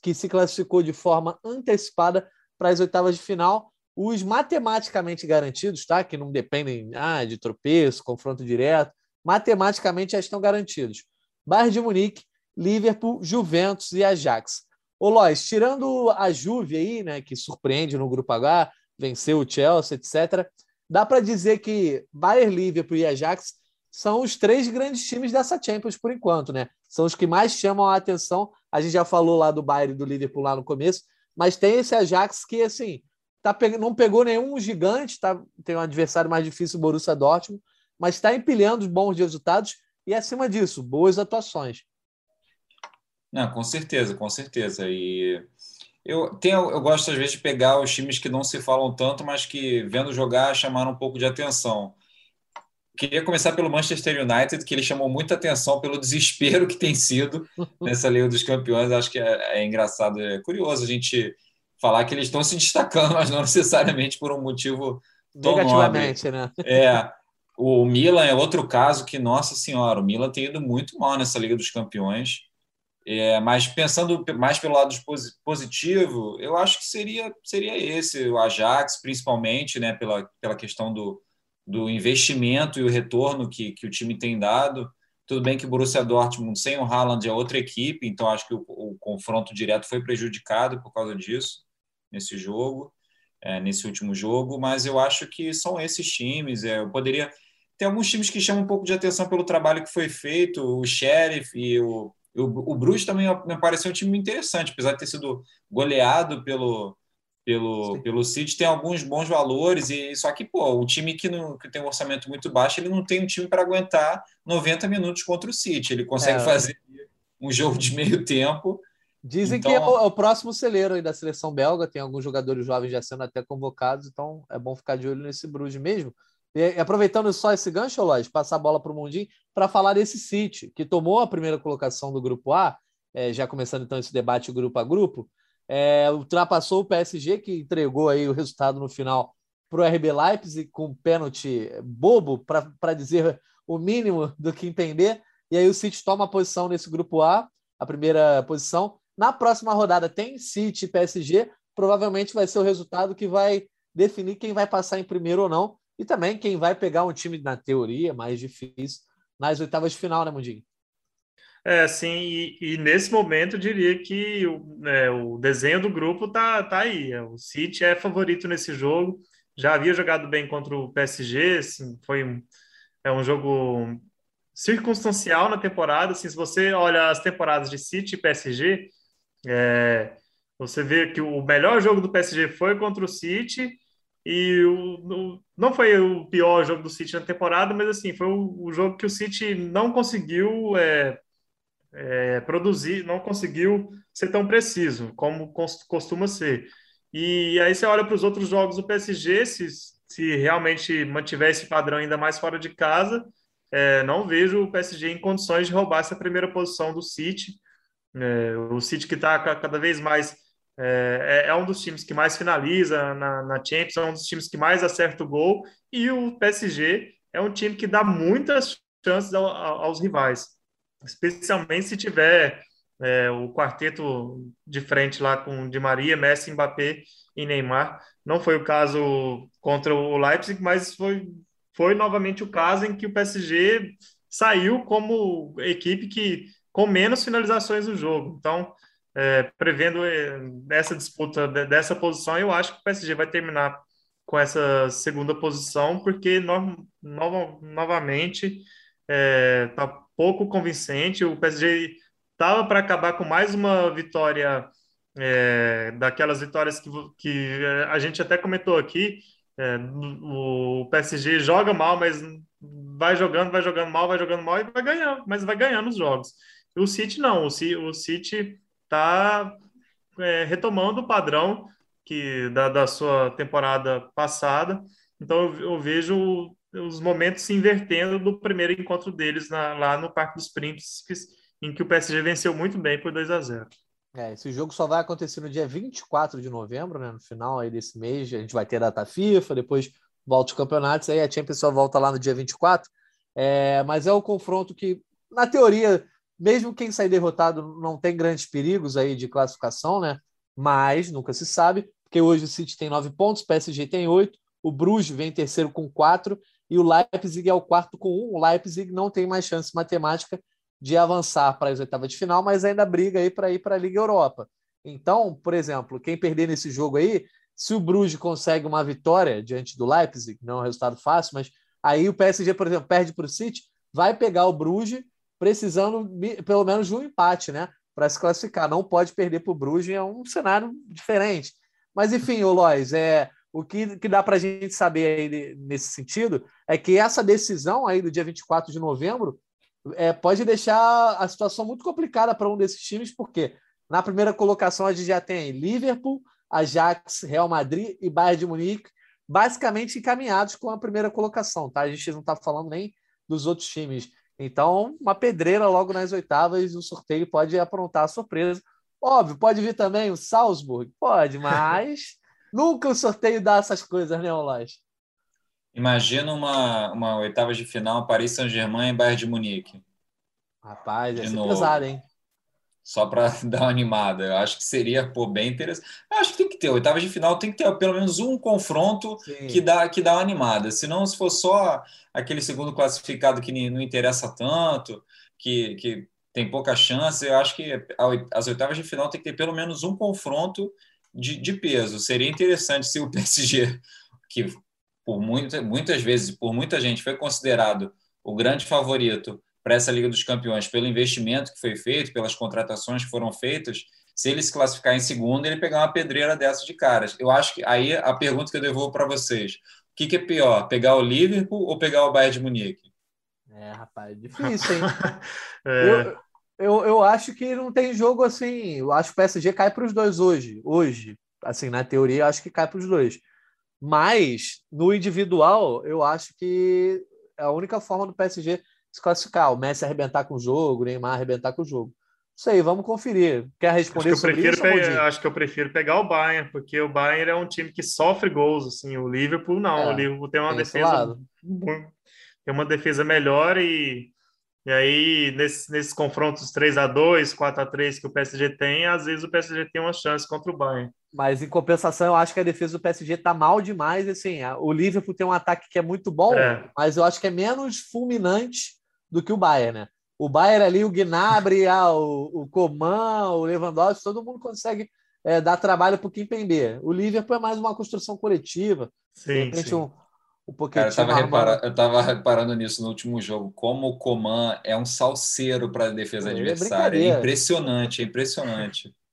que, se classificou de forma antecipada para as oitavas de final. Os matematicamente garantidos, tá? Que não dependem ah, de tropeço, confronto direto, matematicamente já estão garantidos. Bayern de Munique, Liverpool, Juventus e Ajax. Ô, Lois, tirando a Juve aí, né, que surpreende no grupo H, venceu o Chelsea, etc., dá para dizer que Bayern, Liverpool e Ajax são os três grandes times dessa Champions por enquanto, né? São os que mais chamam a atenção. A gente já falou lá do Bayern e do Liverpool lá no começo, mas tem esse Ajax que, assim, tá pe... não pegou nenhum gigante, tá... tem um adversário mais difícil, o Borussia Dortmund, mas está empilhando bons resultados e, acima disso, boas atuações. Não, com certeza, com certeza. E eu, tenho, eu gosto, às vezes, de pegar os times que não se falam tanto, mas que, vendo jogar, chamaram um pouco de atenção. Queria começar pelo Manchester United, que ele chamou muita atenção pelo desespero que tem sido nessa Liga dos Campeões. Acho que é, é engraçado, é curioso a gente falar que eles estão se destacando, mas não necessariamente por um motivo tão Negativamente, nobre. né? É, o Milan é outro caso que, nossa senhora, o Milan tem ido muito mal nessa Liga dos Campeões. É, mas pensando mais pelo lado positivo, eu acho que seria, seria esse, o Ajax, principalmente, né, pela, pela questão do, do investimento e o retorno que, que o time tem dado. Tudo bem que o Borussia Dortmund sem o Haaland é outra equipe, então acho que o, o confronto direto foi prejudicado por causa disso nesse jogo, é, nesse último jogo, mas eu acho que são esses times. É, eu poderia tem alguns times que chamam um pouco de atenção pelo trabalho que foi feito, o Sheriff e o o, o também me pareceu um time interessante, apesar de ter sido goleado pelo, pelo, pelo City, tem alguns bons valores, e só que, pô, o time que, não, que tem um orçamento muito baixo, ele não tem um time para aguentar 90 minutos contra o City. Ele consegue é. fazer um jogo de meio tempo. Dizem então... que é o, é o, próximo celeiro aí da seleção belga, tem alguns jogadores jovens já sendo até convocados, então é bom ficar de olho nesse Bruges mesmo. E, aproveitando só esse gancho, Lodge, passar a bola para o Mundinho, para falar desse City, que tomou a primeira colocação do grupo A, é, já começando então esse debate grupo a grupo, é, ultrapassou o PSG, que entregou aí o resultado no final para o RB Leipzig com um pênalti bobo, para dizer o mínimo do que entender. E aí o City toma a posição nesse grupo A, a primeira posição. Na próxima rodada tem City e PSG, provavelmente vai ser o resultado que vai definir quem vai passar em primeiro ou não. E também quem vai pegar um time, na teoria, mais difícil nas oitavas de final, né, Mundinho? É, sim, e, e, nesse momento eu diria que o, é, o desenho do grupo tá, tá aí. É, o City é favorito nesse jogo, já havia jogado bem contra o PSG, assim, foi um, é um jogo circunstancial na temporada. Assim, se você olha as temporadas de City e PSG, é, você vê que o melhor jogo do PSG foi contra o City e o, o, não foi o pior jogo do City na temporada, mas assim, foi o, o jogo que o City não conseguiu é, é, produzir, não conseguiu ser tão preciso como costuma ser. E aí você olha para os outros jogos do PSG, se, se realmente mantiver esse padrão ainda mais fora de casa, é, não vejo o PSG em condições de roubar essa primeira posição do City. É, o City que está cada vez mais é, é, é, um dos times que mais finaliza na, na Champions, é um dos times que mais acerta o gol, e o PSG é um time que dá muitas chances ao, aos rivais, especialmente se tiver é, o quarteto de frente lá com Di Maria, Messi, Mbappé e Neymar. Não foi o caso contra o Leipzig, mas foi, foi novamente o caso em que o PSG saiu como equipe que com menos finalizações no jogo. Então, é, prevendo é, essa disputa dessa posição, eu acho que o PSG vai terminar com essa segunda posição, porque no, no, novamente está é, pouco convincente. O PSG estava para acabar com mais uma vitória é, daquelas vitórias que, que a gente até comentou aqui, é, o PSG joga mal, mas vai jogando, vai jogando mal, vai jogando mal e vai ganhando, mas vai ganhando os jogos. O City não, o City está é, retomando o padrão que da, da sua temporada passada. Então eu, eu, vejo os momentos se invertendo do primeiro encontro deles na, lá no Parque dos Príncipes, em que o PSG venceu muito bem por 2 a 0. É, esse jogo só vai acontecer no dia 24 de novembro, né? No final aí desse mês, a gente vai ter data FIFA, depois volta os campeonatos, aí a Champions só volta lá no dia 24. É, mas é o confronto que, na teoria, mesmo quem sair derrotado não tem grandes perigos aí de classificação, né? Mas nunca se sabe, porque hoje o City tem nove pontos, o PSG tem oito, o Bruges vem terceiro com quatro e o Leipzig é o quarto com um. O Leipzig não tem mais chance matemática de avançar para as oitavas de final, mas ainda briga aí para ir para a Liga Europa. Então, por exemplo, quem perder nesse jogo aí, se o Bruges consegue uma vitória diante do Leipzig, não é um resultado fácil, mas aí o PSG, por exemplo, perde para o City, vai pegar o Bruges precisando pelo menos de um empate, né? Para se classificar. Não pode perder para o Bruges, é um cenário diferente. Mas, enfim, o Lois, é, o que, que dá para a gente saber aí nesse sentido é que essa decisão aí do dia 24 de novembro é, pode deixar a situação muito complicada para um desses times, porque na primeira colocação a gente já tem Liverpool, Ajax, Real Madrid e Bayern de Munique, basicamente encaminhados com a primeira colocação, tá? A gente não está falando nem dos outros times. Então, uma pedreira logo nas oitavas, o sorteio pode aprontar a surpresa. Óbvio, pode vir também o Salzburg? Pode, <laughs> mas nunca o sorteio dá essas coisas, né, Olás? Imagina uma, uma oitava de final, Paris Saint-Germain e Bayern de Munique. Rapaz, é pesado, hein? Só para <laughs> dar uma animada. Eu acho que seria pô, bem interessante. Eu acho que tem que ter. Oitava de final tem que ter pelo menos um confronto que dá, que dá uma animada. Senão, se for só aquele segundo classificado que não interessa tanto, que, que tem pouca chance, eu acho que as oitavas de final tem que ter pelo menos um confronto de, de peso. Seria interessante se o <laughs> PSG, que por muita, muitas vezes, por muita gente, foi considerado o grande favorito para essa Liga dos Campeões pelo investimento que foi feito, pelas contratações que foram feitas, se ele se classificar em segundo, ele pegar uma pedreira dessa de caras. Eu acho que aí a pergunta que eu devolvo para vocês: o que, que, é pior, pegar o Liverpool ou pegar o Bayern de Munique? É, rapaz, difícil, hein? <laughs> é. eu, eu, eu acho que não tem jogo assim. Eu acho que o PSG cai para os dois hoje. Hoje, assim, na teoria, eu acho que cai para os dois. Mas, no individual, eu acho que é a única forma do PSG se classificar. O Messi arrebentar com o jogo, o Neymar arrebentar com o jogo. Isso aí, vamos conferir. Quer responder acho que eu prefiro pegar, Acho que eu prefiro pegar o Bayern, porque o Bayern é um time que sofre gols. Assim, o Liverpool não. É, o Liverpool tem uma tem defesa. Tem uma defesa melhor e e aí, nesses, nesses confrontos 3 a 2 4 a 3 que o PSG tem, às vezes o PSG tem uma chance contra o Bayern. Mas em compensação, eu acho que a defesa do PSG está mal demais. Assim, o Liverpool tem um ataque que é muito bom, é. mas eu acho que é menos fulminante do que o Bayern, né? O Bayern ali, o Gnabry, <laughs> ah, o, o Coman, o Lewandowski, todo mundo consegue é, dar trabalho para o Kimpembe. O Liverpool é mais uma construção coletiva. Sim, de repente, sim. Um, o Cara, eu estava repara... eu reparando nisso no último jogo, como o Coman é um salseiro para a defesa é, adversária. É, impressionante, é impressionante. <laughs>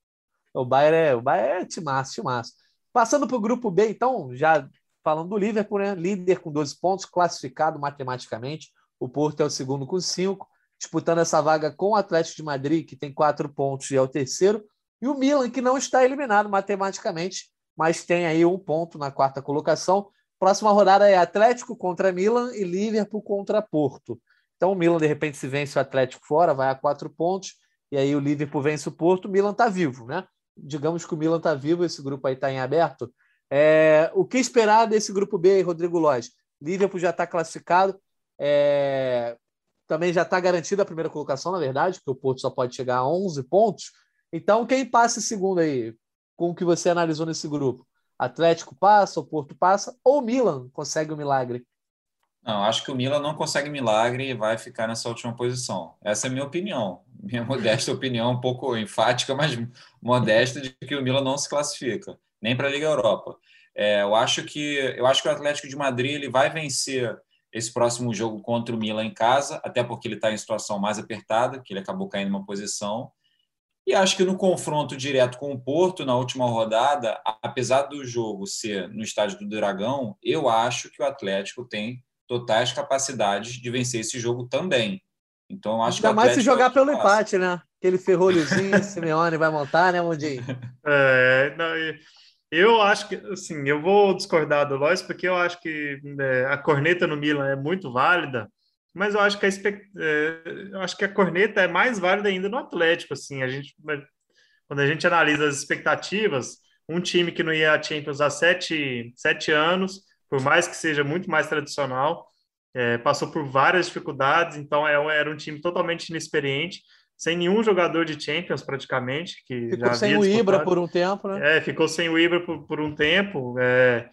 O Bayern é, o Bayern é timaço, timaço. Passando para o grupo B, então, já falando do Liverpool, né? líder com 12 pontos, classificado matematicamente. O Porto é o segundo com 5, disputando essa vaga com o Atlético de Madrid, que tem 4 pontos e é o terceiro. E o Milan, que não está eliminado matematicamente, mas tem aí um ponto na quarta colocação. Próxima rodada é Atlético contra Milan e Liverpool contra Porto. Então o Milan, de repente, se vence o Atlético fora, vai a quatro pontos, e aí o Liverpool vence o Porto, o Milan está vivo, né? Digamos que o Milan está vivo, esse grupo aí está em aberto. É, o que esperar desse grupo B, Rodrigo Lóis? Liverpool já está classificado, é, também já está garantida a primeira colocação, na verdade, porque o Porto só pode chegar a 11 pontos. Então, quem passa em segundo aí, com o que você analisou nesse grupo? Atlético passa, o Porto passa, ou Milan consegue o um milagre? Não, acho que o Milan não consegue milagre e vai ficar nessa última posição. Essa é a minha opinião. Minha <laughs> modesta opinião, um pouco enfática, mas modesta, de que o Milan não se classifica, nem para a Liga Europa. É, eu, acho que, eu acho que o Atlético de Madrid ele vai vencer esse próximo jogo contra o Milan em casa, até porque ele está em situação mais apertada, que ele acabou caindo uma posição. E acho que no confronto direto com o Porto, na última rodada, apesar do jogo ser no estádio do Dragão, eu acho que o Atlético tem totais capacidades de vencer esse jogo também. Então, acho Ainda que mais se jogar pelo empate, né? Aquele ferrolhozinho, <laughs> Simeone vai montar, né, Mundinho? <laughs> É, não, eu acho que, assim, eu vou discordar do Lois, porque eu acho que é, a corneta no Milan é muito válida, mas eu acho que a, é, eu acho que a corneta é mais válida ainda no Atlético, assim, a gente, quando a gente analisa as expectativas, um time que não ia a Champions há sete, sete anos, por mais que seja muito mais tradicional, é, passou por várias dificuldades, então é, era um time totalmente inexperiente, sem nenhum jogador de Champions praticamente. Que ficou sem o Ibra por um tempo, né? É, ficou sem o Ibra por, por um tempo. É,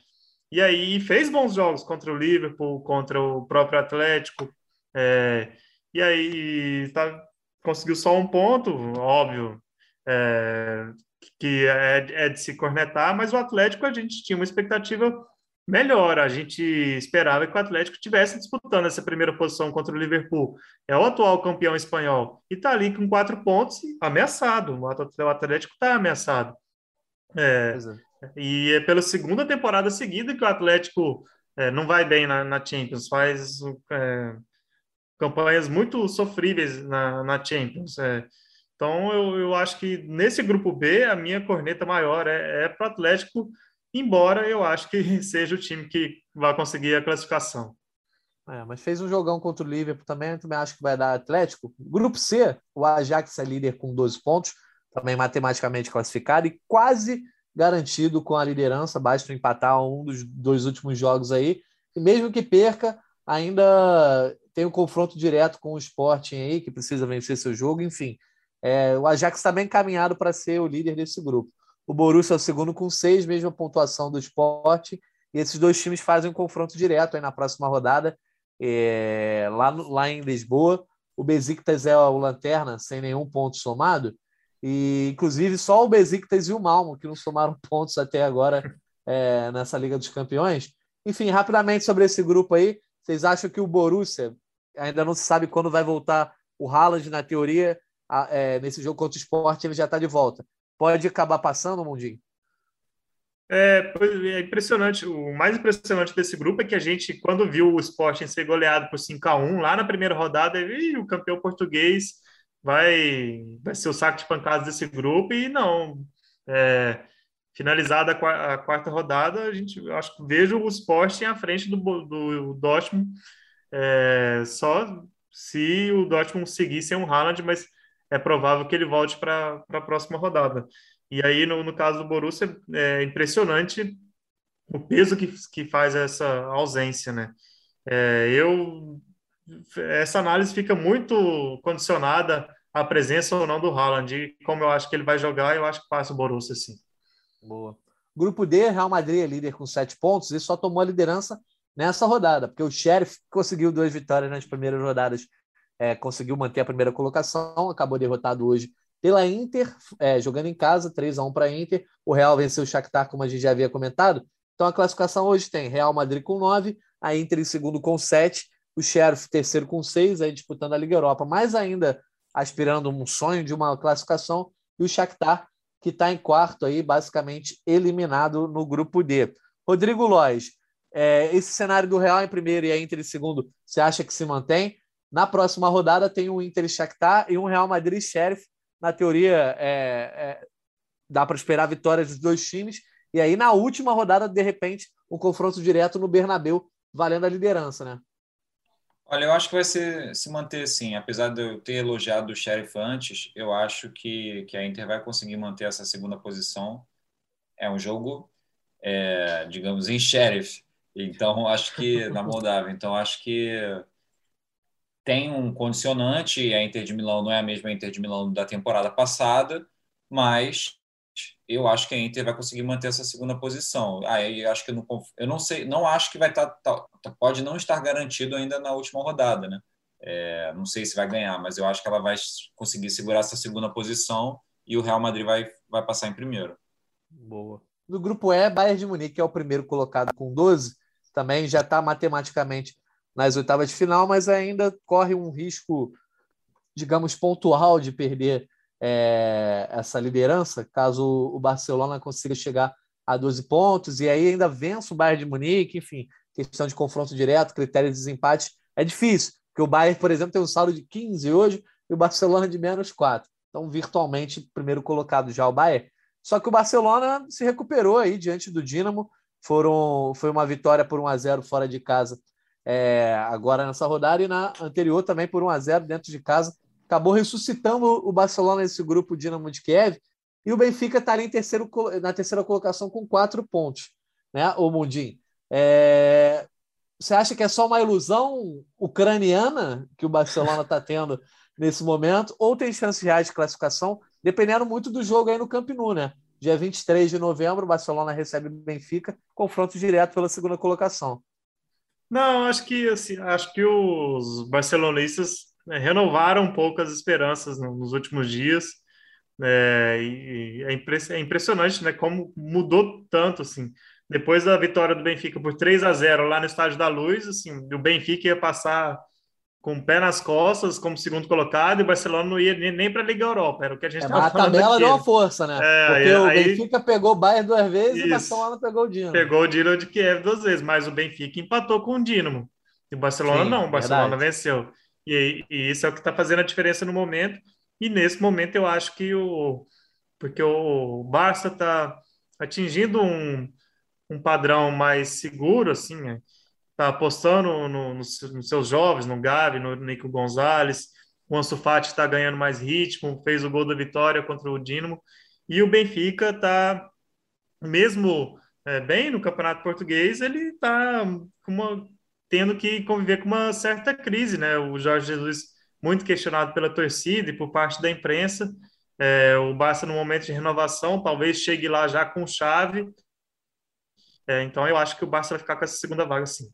e aí fez bons jogos contra o Liverpool, contra o próprio Atlético. É, e aí tá, conseguiu só um ponto, óbvio, é, que é, é de se cornetar, mas o Atlético a gente tinha uma expectativa melhor. A gente esperava que o Atlético estivesse disputando essa primeira posição contra o Liverpool. É o atual campeão espanhol e está ali com quatro pontos, ameaçado. O Atlético está ameaçado. É, é. E é pela segunda temporada seguida que o Atlético é, não vai bem na, na Champions, faz é, campanhas muito sofríveis na, na Champions. É. Então, eu, eu acho que nesse grupo B, a minha corneta maior é, é para o Atlético embora eu acho que <laughs> seja o time que vai conseguir a classificação. É, mas fez um jogão contra o Liverpool também, também acho que vai dar Atlético. Grupo C, o Ajax é líder com 12 pontos, também matematicamente classificado e quase garantido com a liderança, basta empatar um dos dois últimos jogos aí. E mesmo que perca, ainda tem um confronto direto com o Sporting aí, que precisa vencer seu jogo, enfim. É, o Ajax está bem encaminhado para ser o líder desse grupo. O Borussia é o segundo com seis, mesma pontuação do esporte. E esses dois times fazem um confronto direto aí na próxima rodada, é, lá, lá em Lisboa. O Besiktas é o lanterna, sem nenhum ponto somado. E, inclusive, só o Besiktas e o Malmo, que não somaram <laughs> pontos até agora é, nessa Liga dos Campeões. Enfim, rapidamente sobre esse grupo aí, vocês acham que o Borussia, ainda não se sabe quando vai voltar o Haaland, na teoria, a, é, nesse jogo contra o Sport, ele já está de volta pode acabar passando, Mundinho? É, é impressionante. O mais impressionante desse grupo é que a gente, quando viu o Sporting ser goleado por 5 a 1 lá na primeira rodada, e o campeão português vai, vai ser o saco de pancadas desse grupo, e não. É, finalizada a quarta rodada, a gente acho que vejo o Sporting à frente do, do Dortmund, é, só se o Dortmund seguir sem um Haaland, mas é provável que ele volte para a próxima rodada. E aí, no, no caso do Borussia, é impressionante o peso que, que faz essa ausência, né? É, eu essa análise fica muito condicionada à presença ou não do Haaland. E como eu acho que ele vai jogar, eu acho que passa o Borussia, sim. Boa. Grupo D, Real Madrid é líder com sete pontos e só tomou a liderança nessa rodada, porque o Sheriff conseguiu duas vitórias nas primeiras rodadas é, conseguiu manter a primeira colocação, acabou derrotado hoje pela Inter, é, jogando em casa, 3 a 1 para a Inter. O Real venceu o Shakhtar, como a gente já havia comentado. Então a classificação hoje tem Real Madrid com 9, a Inter em segundo com 7, o Sheriff terceiro com 6, aí disputando a Liga Europa, mais ainda aspirando um sonho de uma classificação, e o Shakhtar, que está em quarto aí, basicamente eliminado no grupo D. Rodrigo Lois, é, esse cenário do Real em primeiro e a Inter em segundo, você acha que se mantém? Na próxima rodada tem um Inter Shakhtar e um Real Madrid Sheriff. Na teoria, é, é, dá para esperar vitórias dos dois times. E aí, na última rodada, de repente, um confronto direto no Bernabeu, valendo a liderança, né? Olha, eu acho que vai ser, se manter assim. Apesar de eu ter elogiado o Sheriff antes, eu acho que, que a Inter vai conseguir manter essa segunda posição. É um jogo, é, digamos, em Sheriff. Então, acho que na Moldávia. Então, acho que tem um condicionante, a Inter de Milão não é a mesma Inter de Milão da temporada passada, mas eu acho que a Inter vai conseguir manter essa segunda posição. Aí acho que eu não, eu não sei, não acho que vai estar, tá, tá, pode não estar garantido ainda na última rodada, né? É, não sei se vai ganhar, mas eu acho que ela vai conseguir segurar essa segunda posição e o Real Madrid vai, vai passar em primeiro. Boa. No grupo E, Bayern de Munique é o primeiro colocado com 12, também já está matematicamente nas oitavas de final, mas ainda corre um risco, digamos, pontual de perder é, essa liderança, caso o Barcelona consiga chegar a 12 pontos e aí ainda vença o Bayern de Munique, enfim, questão de confronto direto, critério de desempate, é difícil, porque o Bayern, por exemplo, tem um saldo de 15 hoje e o Barcelona de menos 4. Então, virtualmente, primeiro colocado já o Bayern. Só que o Barcelona se recuperou aí diante do Dinamo. Foram, foi uma vitória por 1 a 0 fora de casa é, agora nessa rodada e na anterior também por 1 a 0 dentro de casa. Acabou ressuscitando o Barcelona nesse grupo Dinamo de Kiev. E o Benfica está ali em terceiro, na terceira colocação com quatro pontos, né, o Mundim? É... Você acha que é só uma ilusão ucraniana que o Barcelona está tendo nesse momento, ou tem chances reais de classificação, dependendo muito do jogo aí no Camp Nou, né? Dia 23 de novembro, Barcelona recebe o Benfica, confronto direto pela segunda colocação. Não, acho que assim, acho que os barcelonistas né, renovaram um pouco as esperanças nos últimos dias. É, e é, impressionante, né? Como mudou tanto, assim. Depois da vitória do Benfica por 3 a 0 lá no Estádio da Luz, assim, o Benfica ia passar com o pé nas costas como segundo colocado e o Barcelona não ia nem, nem para a Liga Europa, era o que a gente estava é, falando. A tabela deu uma força, né? É, Porque aí, o Benfica pegou o Bayern duas vezes isso, e o Barcelona pegou o Dinamo. Pegou o Dinamo de Kiev duas vezes, mas o Benfica empatou com o Dinamo. E o Barcelona Sim, não, o Barcelona verdade. venceu. E, e, isso é o que está fazendo a diferença no momento. E nesse momento eu acho que o. Porque o Barça está atingindo um, um padrão mais seguro, assim, né? Tá apostando no, no, nos seus jovens, no Gavi, no Nico Gonzalez. O Ansu Fati está ganhando mais ritmo, fez o gol da vitória contra o Dinamo. E o Benfica está, mesmo é, bem no Campeonato Português, ele está tendo que conviver com uma certa crise, né? O Jorge Jesus muito questionado pela torcida e por parte da imprensa. É, o Barça no momento de renovação, talvez chegue lá já com chave. É, então eu acho que o Barça vai ficar com essa segunda vaga, sim.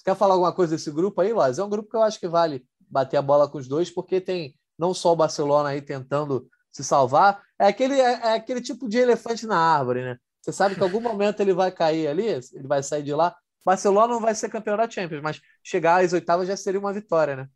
Você quer falar alguma coisa desse grupo aí, Loz? É um grupo que eu acho que vale bater a bola com os dois, porque tem não só o Barcelona aí tentando se salvar, é aquele, é, é aquele tipo de elefante na árvore, né? Você sabe que em algum momento ele vai cair ali, ele vai sair de lá. Barcelona não vai ser campeão da Champions, mas chegar às oitavas já seria uma vitória, né?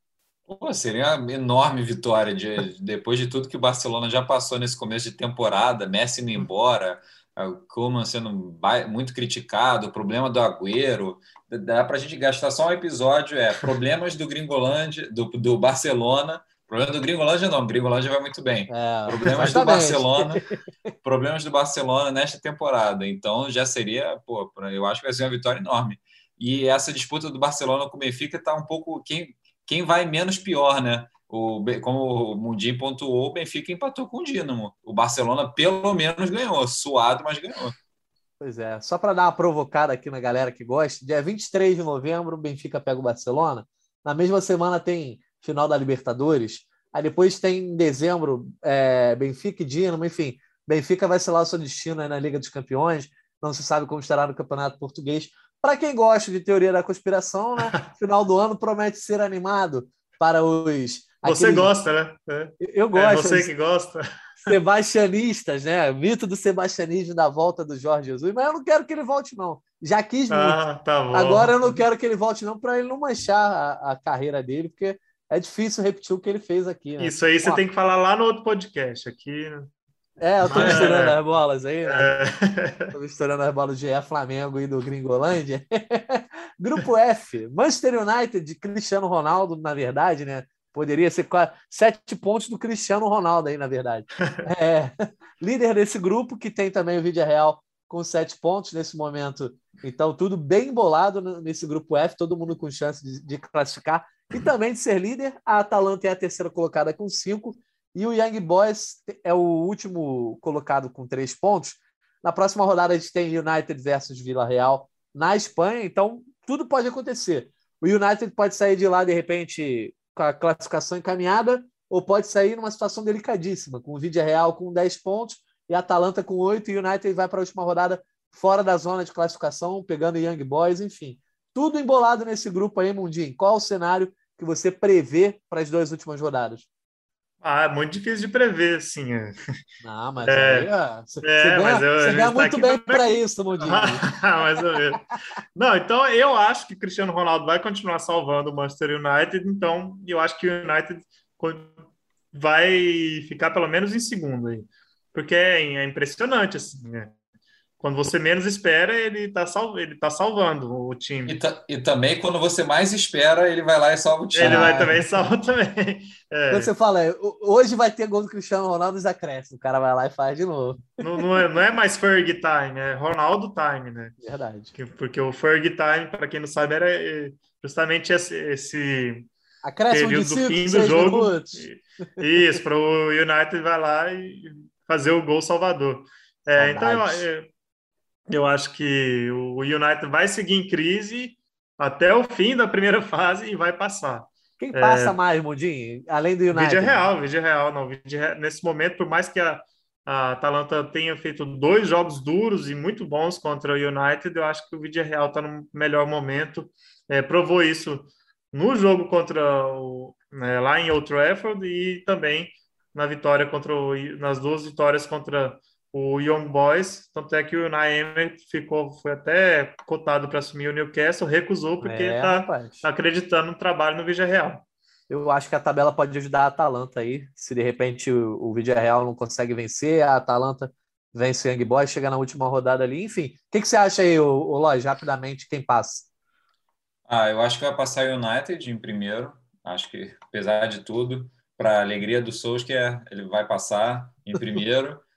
Pô, seria uma enorme vitória de, depois de tudo que o Barcelona já passou nesse começo de temporada, Messi indo embora, o Koeman sendo muito criticado, o problema do Agüero. Dá para a gente gastar só um episódio, é problemas do Gringolândia, do, do Barcelona. Problema do Gringolândia não, Gringolândia vai muito bem. É, problemas exatamente. do Barcelona, <laughs> problemas do Barcelona nesta temporada. Então já seria, pô, eu acho que vai ser uma vitória enorme. E essa disputa do Barcelona com o Benfica está um pouco quem quem vai menos pior, né? O, como o Mundinho pontuou, o Benfica empatou com o Dinamo. O Barcelona pelo menos ganhou, suado, mas ganhou. Pois é, só para dar uma provocada aqui na galera que gosta, dia 23 de novembro o Benfica pega o Barcelona. Na mesma semana tem final da Libertadores. Aí depois tem em dezembro é, Benfica e Dinamo, enfim. Benfica vai selar o seu destino na Liga dos Campeões. Não se sabe como estará no Campeonato Português. Para quem gosta de teoria da conspiração, né? <laughs> Final do ano promete ser aquado para os. Você aqueles... gosta, né? É. Eu gosto. É você que gosta. <laughs> Sebastianistas, né? Mito do sebastianismo da volta do Jorge Jesus, mas eu não quero que ele volte, não. Já quis muito. Ah, tá Agora eu não quero que ele volte, não, para ele não manchar a, a, carreira dele, porque é difícil repetir o que ele fez aqui. Né? Isso aí você Ó, tem que falar lá no outro podcast. Aqui. É, eu tô misturando é, as bolas aí, né? É. <laughs> Tô misturando as bolas de Flamengo e do Gringolândia. <laughs> Grupo F, Manchester United de Cristiano Ronaldo, na verdade, né? Poderia ser sete pontos do Cristiano Ronaldo aí, na verdade. <laughs> É, líder desse grupo, que tem também o Vídeo Real com sete pontos nesse momento. Então, tudo bem embolado nesse grupo F, todo mundo com chance de, de classificar e também de ser líder. A Atalanta é a terceira colocada com cinco e o Young Boys é o último colocado com três pontos. Na próxima rodada, a gente tem United versus Vila Real na Espanha, então tudo pode acontecer. O United pode sair de lá, de repente, com a classificação encaminhada, ou pode sair numa situação delicadíssima, com o Vídeo Real com 10 pontos e Atalanta com 8, e o United vai para a última rodada fora da zona de classificação, pegando Young Boys, enfim. Tudo embolado nesse grupo aí, Mundinho. Qual o cenário que você prevê para as duas últimas rodadas? Ah, é muito difícil de prever, assim. Não, <laughs> mas é, aí, você, é, ganha, eu, você ganha tá muito tá bem para isso, Mundinho. <laughs> Mais ou menos. Não, então eu acho que Cristiano Ronaldo vai continuar salvando o Manchester United, então eu acho que o United vai ficar pelo menos em segundo aí. Porque é, é impressionante, assim, né? Quando você menos espera, ele está sal... ele tá salvando o time. E, e, também, quando você mais espera, ele vai lá e salva o time. Ele vai também salva também. <laughs> É. Quando você fala, hoje vai ter gol do Cristiano Ronaldo nos acréscimos, o cara vai lá e faz de novo. Não, não, é, não é mais Ferg time, é Ronaldo time, né? Verdade. Porque o Ferg time, para quem não sabe, era é, justamente esse, esse Acréscimo de cinco, do fim do jogo. Minutos. Isso, para o United vai lá e fazer o gol salvador. É, então, eu, eu acho que o United vai seguir em crise até o fim da primeira <laughs> fase e vai passar. Quem passa é... mais, Mundinho? Além do United? Vídeo real, vídeo real. Não, vídeo real. Nesse momento, por mais que a, a Atalanta tenha feito dois jogos duros e muito bons contra o United, eu acho que o vídeo real está no melhor momento. É, provou isso no jogo contra o, né, lá em Old Trafford e também na vitória contra o, nas duas vitórias contra o Young Boys, tanto é que o Emery ficou, foi até cotado para assumir o Newcastle, recusou porque está é, tá acreditando no trabalho no Vídeo Real. Eu acho que a tabela pode ajudar a Atalanta aí. Se de repente o, o Vídeo Real não consegue vencer, a Atalanta vence o Young Boys, chega na última rodada ali. Enfim, o que, que você acha aí, o, o Lodge, rapidamente, quem passa? Ah, eu acho que vai passar o United em primeiro. Acho que, apesar de tudo, para a alegria do Solskjaer, ele vai passar em primeiro. <laughs>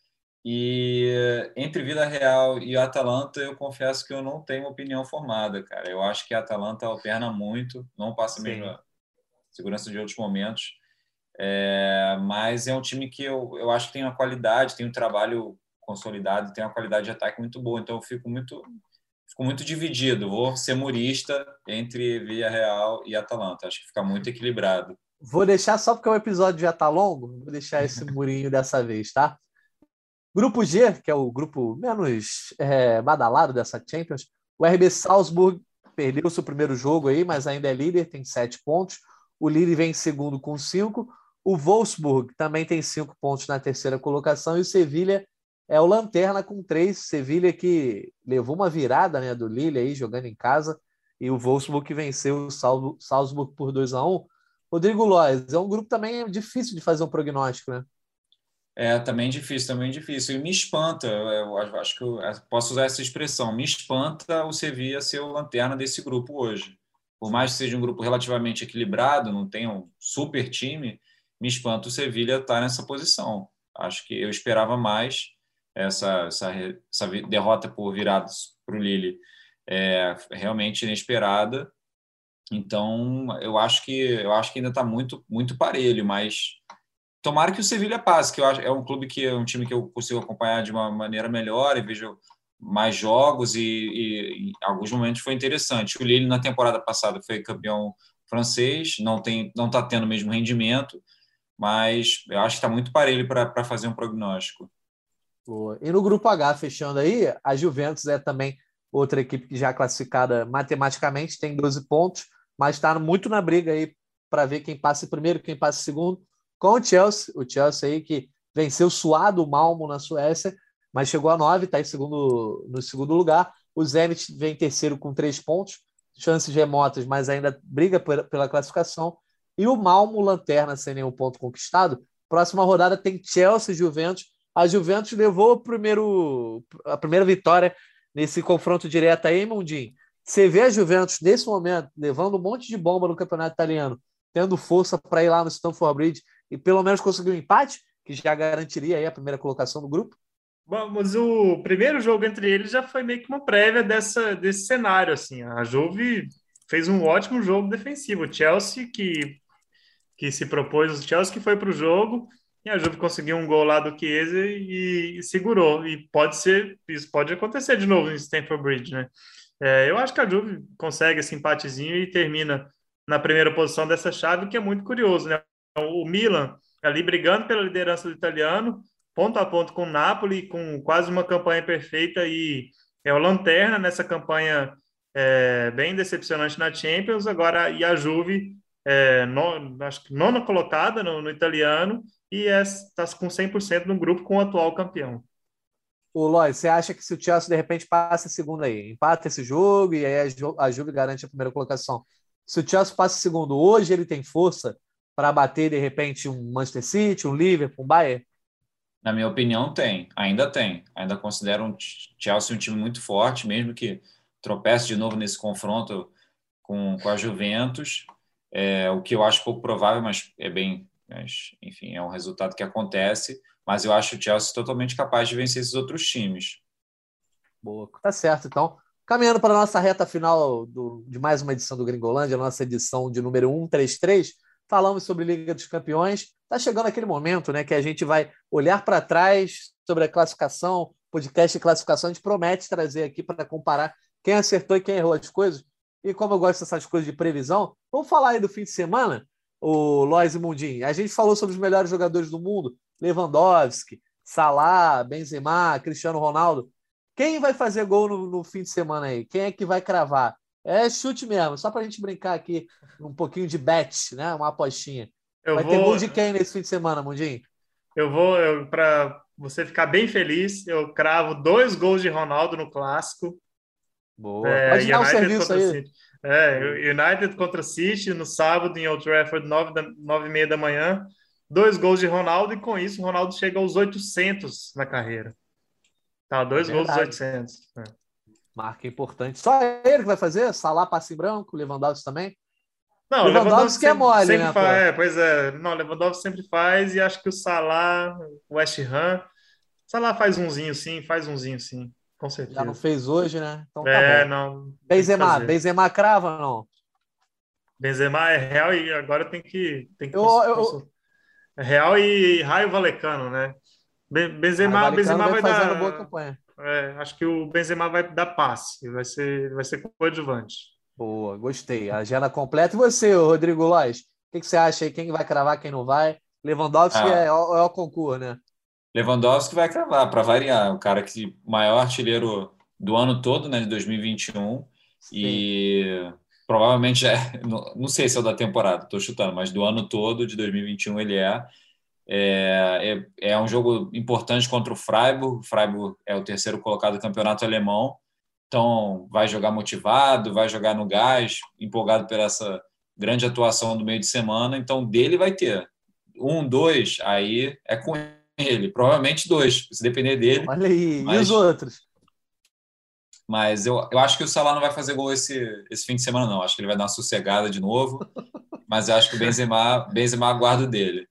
E entre Vida Real e Atalanta, eu confesso que eu não tenho opinião formada, cara. Eu acho que a Atalanta alterna muito, não passa mesmo a segurança de outros momentos. É, mas é um time que eu, eu acho que tem uma qualidade, tem um trabalho consolidado, tem uma qualidade de ataque muito boa. Então eu fico muito, fico muito dividido. Vou ser murista entre Via Real e Atalanta. Acho que fica muito equilibrado. Vou deixar só porque o episódio já está longo, vou deixar esse <laughs> murinho dessa vez, tá? Grupo G, que é o grupo menos é, badalado dessa Champions, o RB Salzburg perdeu seu primeiro jogo aí, mas ainda é líder, tem sete pontos. O Lille vem em segundo com cinco. O Wolfsburg também tem cinco pontos na terceira colocação. E o Sevilha é o lanterna com três. Sevilha que levou uma virada né, do Lille aí, jogando em casa. E o Wolfsburg que venceu o Salzburg por 2 a 1 um. Rodrigo Lois, é um grupo também difícil de fazer um prognóstico, né? É também difícil, também difícil. E me espanta, eu acho que eu posso usar essa expressão, me espanta o Sevilla ser o lanterna desse grupo hoje. Por mais que seja um grupo relativamente equilibrado, não tenha um super time, me espanta o Sevilla estar nessa posição. Acho que eu esperava mais essa, essa, essa derrota por virados para o Lille, é realmente inesperada. Então, eu acho que eu acho que ainda está muito muito parelho, mas tomara que o Sevilha passe, que eu acho é um clube que é um time que eu consigo acompanhar de uma maneira melhor e vejo mais jogos e, e em alguns momentos foi interessante. O Lille na temporada passada foi campeão francês, não tem não está tendo o mesmo rendimento, mas eu acho que está muito parelho para fazer um prognóstico. Boa. E no grupo H, fechando aí, a Juventus é também outra equipe que já classificada matematicamente, tem 12 pontos, mas está muito na briga aí para ver quem passa primeiro, quem passa segundo com o Chelsea, o Chelsea aí que venceu suado o Malmo na Suécia, mas chegou a nove, está em segundo, no segundo lugar. O Zenit vem em terceiro com três pontos, chances remotas, mas ainda briga pela classificação. E o Malmo, lanterna, sem nenhum ponto conquistado. Próxima rodada tem Chelsea e Juventus. A Juventus levou o primeiro, a primeira vitória nesse confronto direto aí, Mundinho. Você vê a Juventus nesse momento levando um monte de bomba no campeonato italiano, tendo força para ir lá no Stamford Bridge e pelo menos conseguir um empate, que já garantiria a primeira colocação do grupo? Mas o primeiro jogo entre eles já foi meio que uma prévia dessa, desse cenário. Assim. A Juve fez um ótimo jogo defensivo. O Chelsea, que, que se propôs, o Chelsea que foi para o jogo, e a Juve conseguiu um gol lá do Chiesa e, e, segurou. E pode ser, isso pode acontecer de novo em Stamford Bridge, né? É, eu acho que a Juve consegue esse empatezinho e termina na primeira posição dessa chave, que é muito curioso, né? O Milan ali brigando pela liderança do italiano, ponto a ponto com o Napoli, com quase uma campanha perfeita e é o lanterna nessa campanha é, bem decepcionante na Champions. Agora, e a Juve, é, no, acho que nona colocada no, no italiano e está é, com 100% no grupo com o atual campeão. O Lois, você acha que se o Chelsea de repente passa a segunda aí, empata esse jogo e aí a Juve garante a primeira colocação? Se o Chelsea passa segundo hoje, ele tem força para bater, de repente, um Manchester City, um Liverpool, um Bayern? Na minha opinião, tem. Ainda tem. Ainda considero o Chelsea um time muito forte, mesmo que tropece de novo nesse confronto com, com a Juventus. É, o que eu acho pouco provável, mas é bem. Mas, enfim, é um resultado que acontece. Mas eu acho o Chelsea totalmente capaz de vencer esses outros times. Boa, tá certo. Então, caminhando para a nossa reta final do, de mais uma edição do Gringolândia, nossa edição de número 133, falamos sobre Liga dos Campeões. Está chegando aquele momento né, que a gente vai olhar para trás sobre a classificação, podcast de classificação. A gente promete trazer aqui para comparar quem acertou e quem errou as coisas. E como eu gosto dessas coisas de previsão, vamos falar aí do fim de semana, o Lois e Mundim. A gente falou sobre os melhores jogadores do mundo, Lewandowski, Salah, Benzema, Cristiano Ronaldo. Quem vai fazer gol no, no fim de semana aí? Quem é que vai cravar? É chute mesmo, só para a gente brincar aqui um pouquinho de bet, né? Uma apostinha. Eu vai vou... ter gol de quem nesse fim de semana, Mundinho? Eu vou, para você ficar bem feliz, eu cravo dois gols de Ronaldo no clássico. Boa. É, Pode dar um serviço aí. É, United contra City no sábado em Old Trafford, nove, da, nove e meia da manhã. Dois gols de Ronaldo e com isso o Ronaldo chega aos 800 na carreira. Tá, dois é gols dos 800. É. Marca importante. Só ele que vai fazer? Salah passe em branco, Lewandowski também? Não, Lewandowski, Lewandowski é mole, sempre né? Faz, é, pois é. Não, Lewandowski sempre faz e acho que o Salah, o West Ham, Salah faz umzinho sim, faz umzinho sim, com certeza. Já não fez hoje, né? Então tá é, bom. não. Benzema, Benzema crava ou não? Benzema é real e agora tem que tem que eu, eu... É real e Raio Valecano, né? Benzema, Benzema vai dar boa campanha. É, acho que o Benzema vai dar passe, vai ser vai ser coadjuvante. Boa, gostei. A agenda completa. E você, Rodrigo Lois? O que, que, você acha aí? Quem vai cravar, quem não vai? Lewandowski ah. é, é, o concurso, né? Lewandowski vai cravar, para variar. O cara que maior artilheiro do ano todo, né, de 2021. Sim. E provavelmente é, <laughs> não, não sei se é o da temporada, estou chutando, mas do ano todo de 2021 ele é. É, é, é um jogo importante contra o Freiburg. O Freiburg é o terceiro colocado do campeonato alemão. Então, vai jogar motivado, vai jogar no gás, empolgado por essa grande atuação do meio de semana. Então, dele vai ter um, dois, aí é com ele. Provavelmente dois, se depender dele. Olha aí, mas, e os outros? Mas eu, eu acho que o Salah não vai fazer gol esse, esse fim de semana, não. Acho que ele vai dar uma sossegada de novo. <laughs> mas eu acho que o Benzema, Benzema aguardo dele.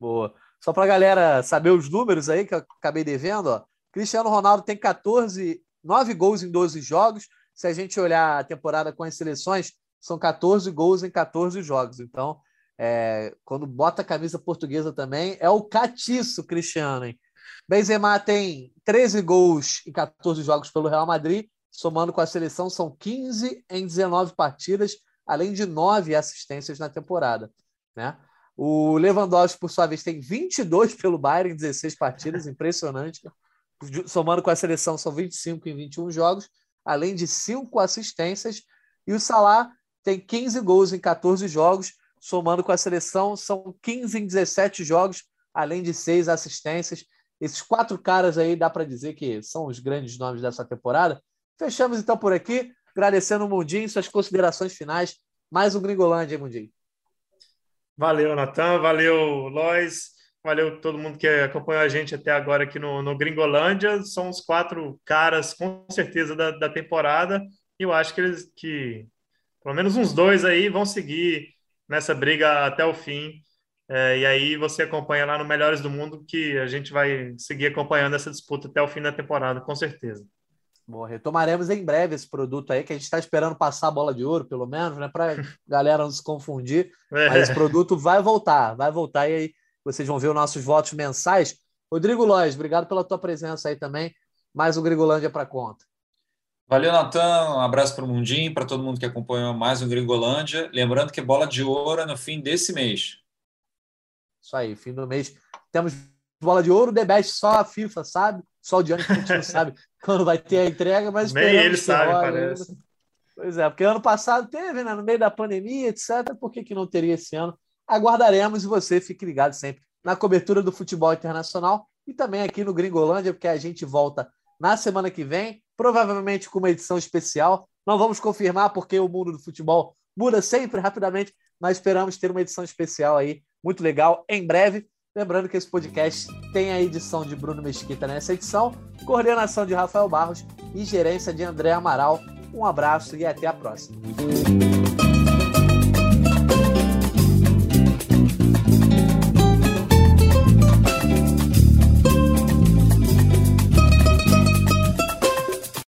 Boa. Só para a galera saber os números aí que eu acabei devendo, ó. Cristiano Ronaldo tem 14 nove gols em 12 jogos. Se a gente olhar a temporada com as seleções, são 14 gols em 14 jogos. Então, é, quando bota a camisa portuguesa também, é o catiço, Cristiano. Hein? Benzema tem 13 gols em 14 jogos pelo Real Madrid, somando com a seleção, são 15 em 19 partidas, além de 9 assistências na temporada. Né? O Lewandowski, por sua vez, tem 22 pelo Bayern em 16 partidas, <laughs> impressionante somando com a seleção, são 25 em 21 jogos, além de 5 assistências. E o Salah tem 15 gols em 14 jogos, somando com a seleção, são 15 em 17 jogos, além de 6 assistências. Esses quatro caras aí dá para dizer que são os grandes nomes dessa temporada. Fechamos então por aqui, agradecendo o Mundinho, suas considerações finais. Mais um Gringolândia, hein, Mundinho? Valeu, Natan, valeu, Lois. Valeu todo mundo que acompanhou a gente até agora aqui no, no Gringolândia. São os quatro caras, com certeza, da, da temporada. E eu acho que eles, que pelo menos uns dois aí, vão seguir nessa briga até o fim. É, e aí você acompanha lá no Melhores do Mundo, que a gente vai seguir acompanhando essa disputa até o fim da temporada, com certeza. Bom, retomaremos em breve esse produto aí, que a gente está esperando passar a bola de ouro, pelo menos, né? Para <laughs> galera não se confundir. É. Mas esse produto vai voltar, vai voltar e aí vocês vão ver os nossos votos mensais. Rodrigo Lois, obrigado pela tua presença aí também. Mais um Gringolândia para conta. Valeu, Natan. Um abraço para o Mundinho, para todo mundo que acompanhou mais um Gringolândia. Lembrando que bola de ouro é no fim desse mês. Isso aí, fim do mês. Temos bola de ouro, The Best, só a FIFA sabe, só o Diante que a gente não sabe <laughs> quando vai ter a entrega, mas Nem ele sabe, parece. Pois é, porque ano passado teve, né, no meio da pandemia, etc. Por que, que não teria esse ano? aguardaremos e você fique ligado sempre na cobertura do futebol internacional e também aqui no Gringolândia, porque a gente volta na semana que vem, provavelmente com uma edição especial. Não vamos confirmar porque o mundo do futebol muda sempre rapidamente, nós esperamos ter uma edição especial aí, muito legal, em breve. Lembrando que esse podcast tem a edição de Bruno Mesquita nessa edição, coordenação de Rafael Barros e gerência de André Amaral. Um abraço e até a próxima.